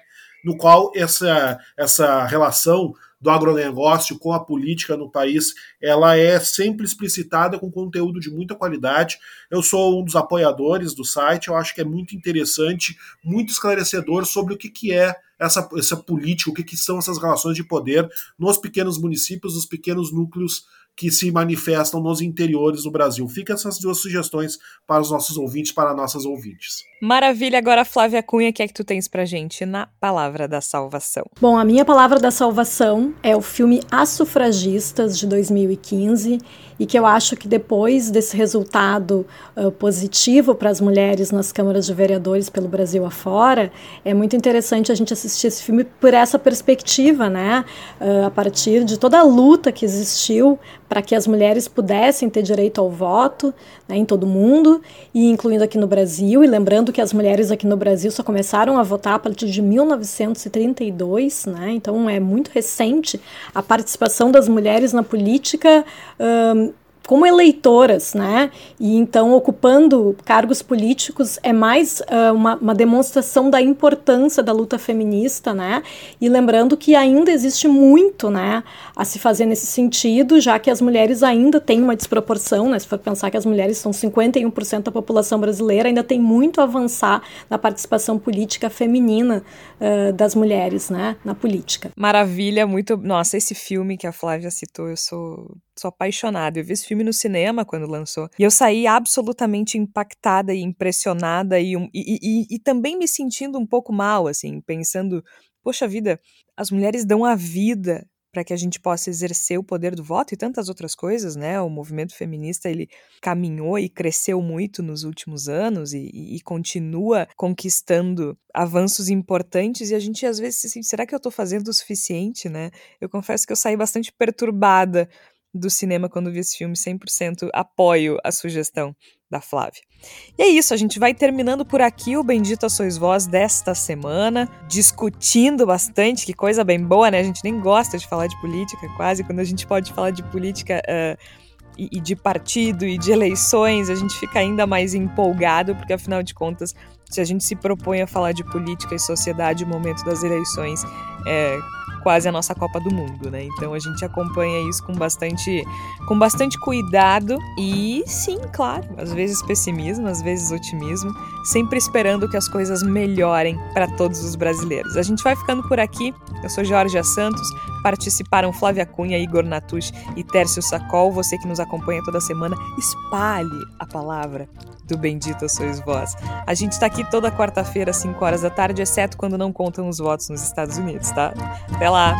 no qual essa, essa relação do agronegócio com a política no país, ela é sempre explicitada com conteúdo de muita qualidade. Eu sou um dos apoiadores do site, eu acho que é muito interessante, muito esclarecedor sobre o que, que é essa, essa política, o que, que são essas relações de poder nos pequenos municípios, nos pequenos núcleos que se manifestam nos interiores do Brasil. Fica essas duas sugestões para os nossos ouvintes, para nossas ouvintes. Maravilha, agora Flávia Cunha, o que é que tu tens pra gente na Palavra da Salvação? Bom, a minha Palavra da Salvação é o filme As Sufragistas, de 2015, e que eu acho que depois desse resultado uh, positivo para as mulheres nas câmaras de vereadores pelo Brasil afora, é muito interessante a gente assistir esse filme por essa perspectiva, né? Uh, a partir de toda a luta que existiu para que as mulheres pudessem ter direito ao voto né, em todo o mundo, e incluindo aqui no Brasil, e lembrando que as mulheres aqui no Brasil só começaram a votar a partir de 1932, né, então é muito recente a participação das mulheres na política. Um, como eleitoras, né? E então ocupando cargos políticos é mais uh, uma, uma, demonstração da importância da luta feminista, né? E lembrando que ainda existe muito, né, a se fazer nesse sentido, já que as mulheres ainda têm uma desproporção, né? Se for pensar que as mulheres são 51% da população brasileira, ainda tem muito a avançar na participação política feminina uh, das mulheres, né, na política. Maravilha, muito. Nossa, esse filme que a Flávia citou, eu sou sou apaixonada. Eu vi esse filme no cinema quando lançou. E eu saí absolutamente impactada e impressionada e, e, e, e também me sentindo um pouco mal, assim, pensando, poxa vida, as mulheres dão a vida para que a gente possa exercer o poder do voto e tantas outras coisas, né? O movimento feminista ele caminhou e cresceu muito nos últimos anos e, e continua conquistando avanços importantes e a gente às vezes se sente, será que eu estou fazendo o suficiente, né? Eu confesso que eu saí bastante perturbada do cinema quando vi esse filme, 100% apoio a sugestão da Flávia. E é isso, a gente vai terminando por aqui o Bendita Sois Vós desta semana, discutindo bastante, que coisa bem boa, né? A gente nem gosta de falar de política, quase, quando a gente pode falar de política. Uh, e, e de partido e de eleições, a gente fica ainda mais empolgado, porque afinal de contas, se a gente se propõe a falar de política e sociedade, o momento das eleições é quase a nossa Copa do Mundo, né? Então a gente acompanha isso com bastante, com bastante cuidado e sim, claro, às vezes pessimismo, às vezes otimismo, sempre esperando que as coisas melhorem para todos os brasileiros. A gente vai ficando por aqui. Eu sou Jorge Santos, participaram Flávia Cunha, Igor Natush e Tércio Sacol. Você que nos acompanha toda semana, espalhe a palavra do Bendita Sois Vós. A gente está aqui toda quarta-feira, às 5 horas da tarde, exceto quando não contam os votos nos Estados Unidos, tá? Até lá!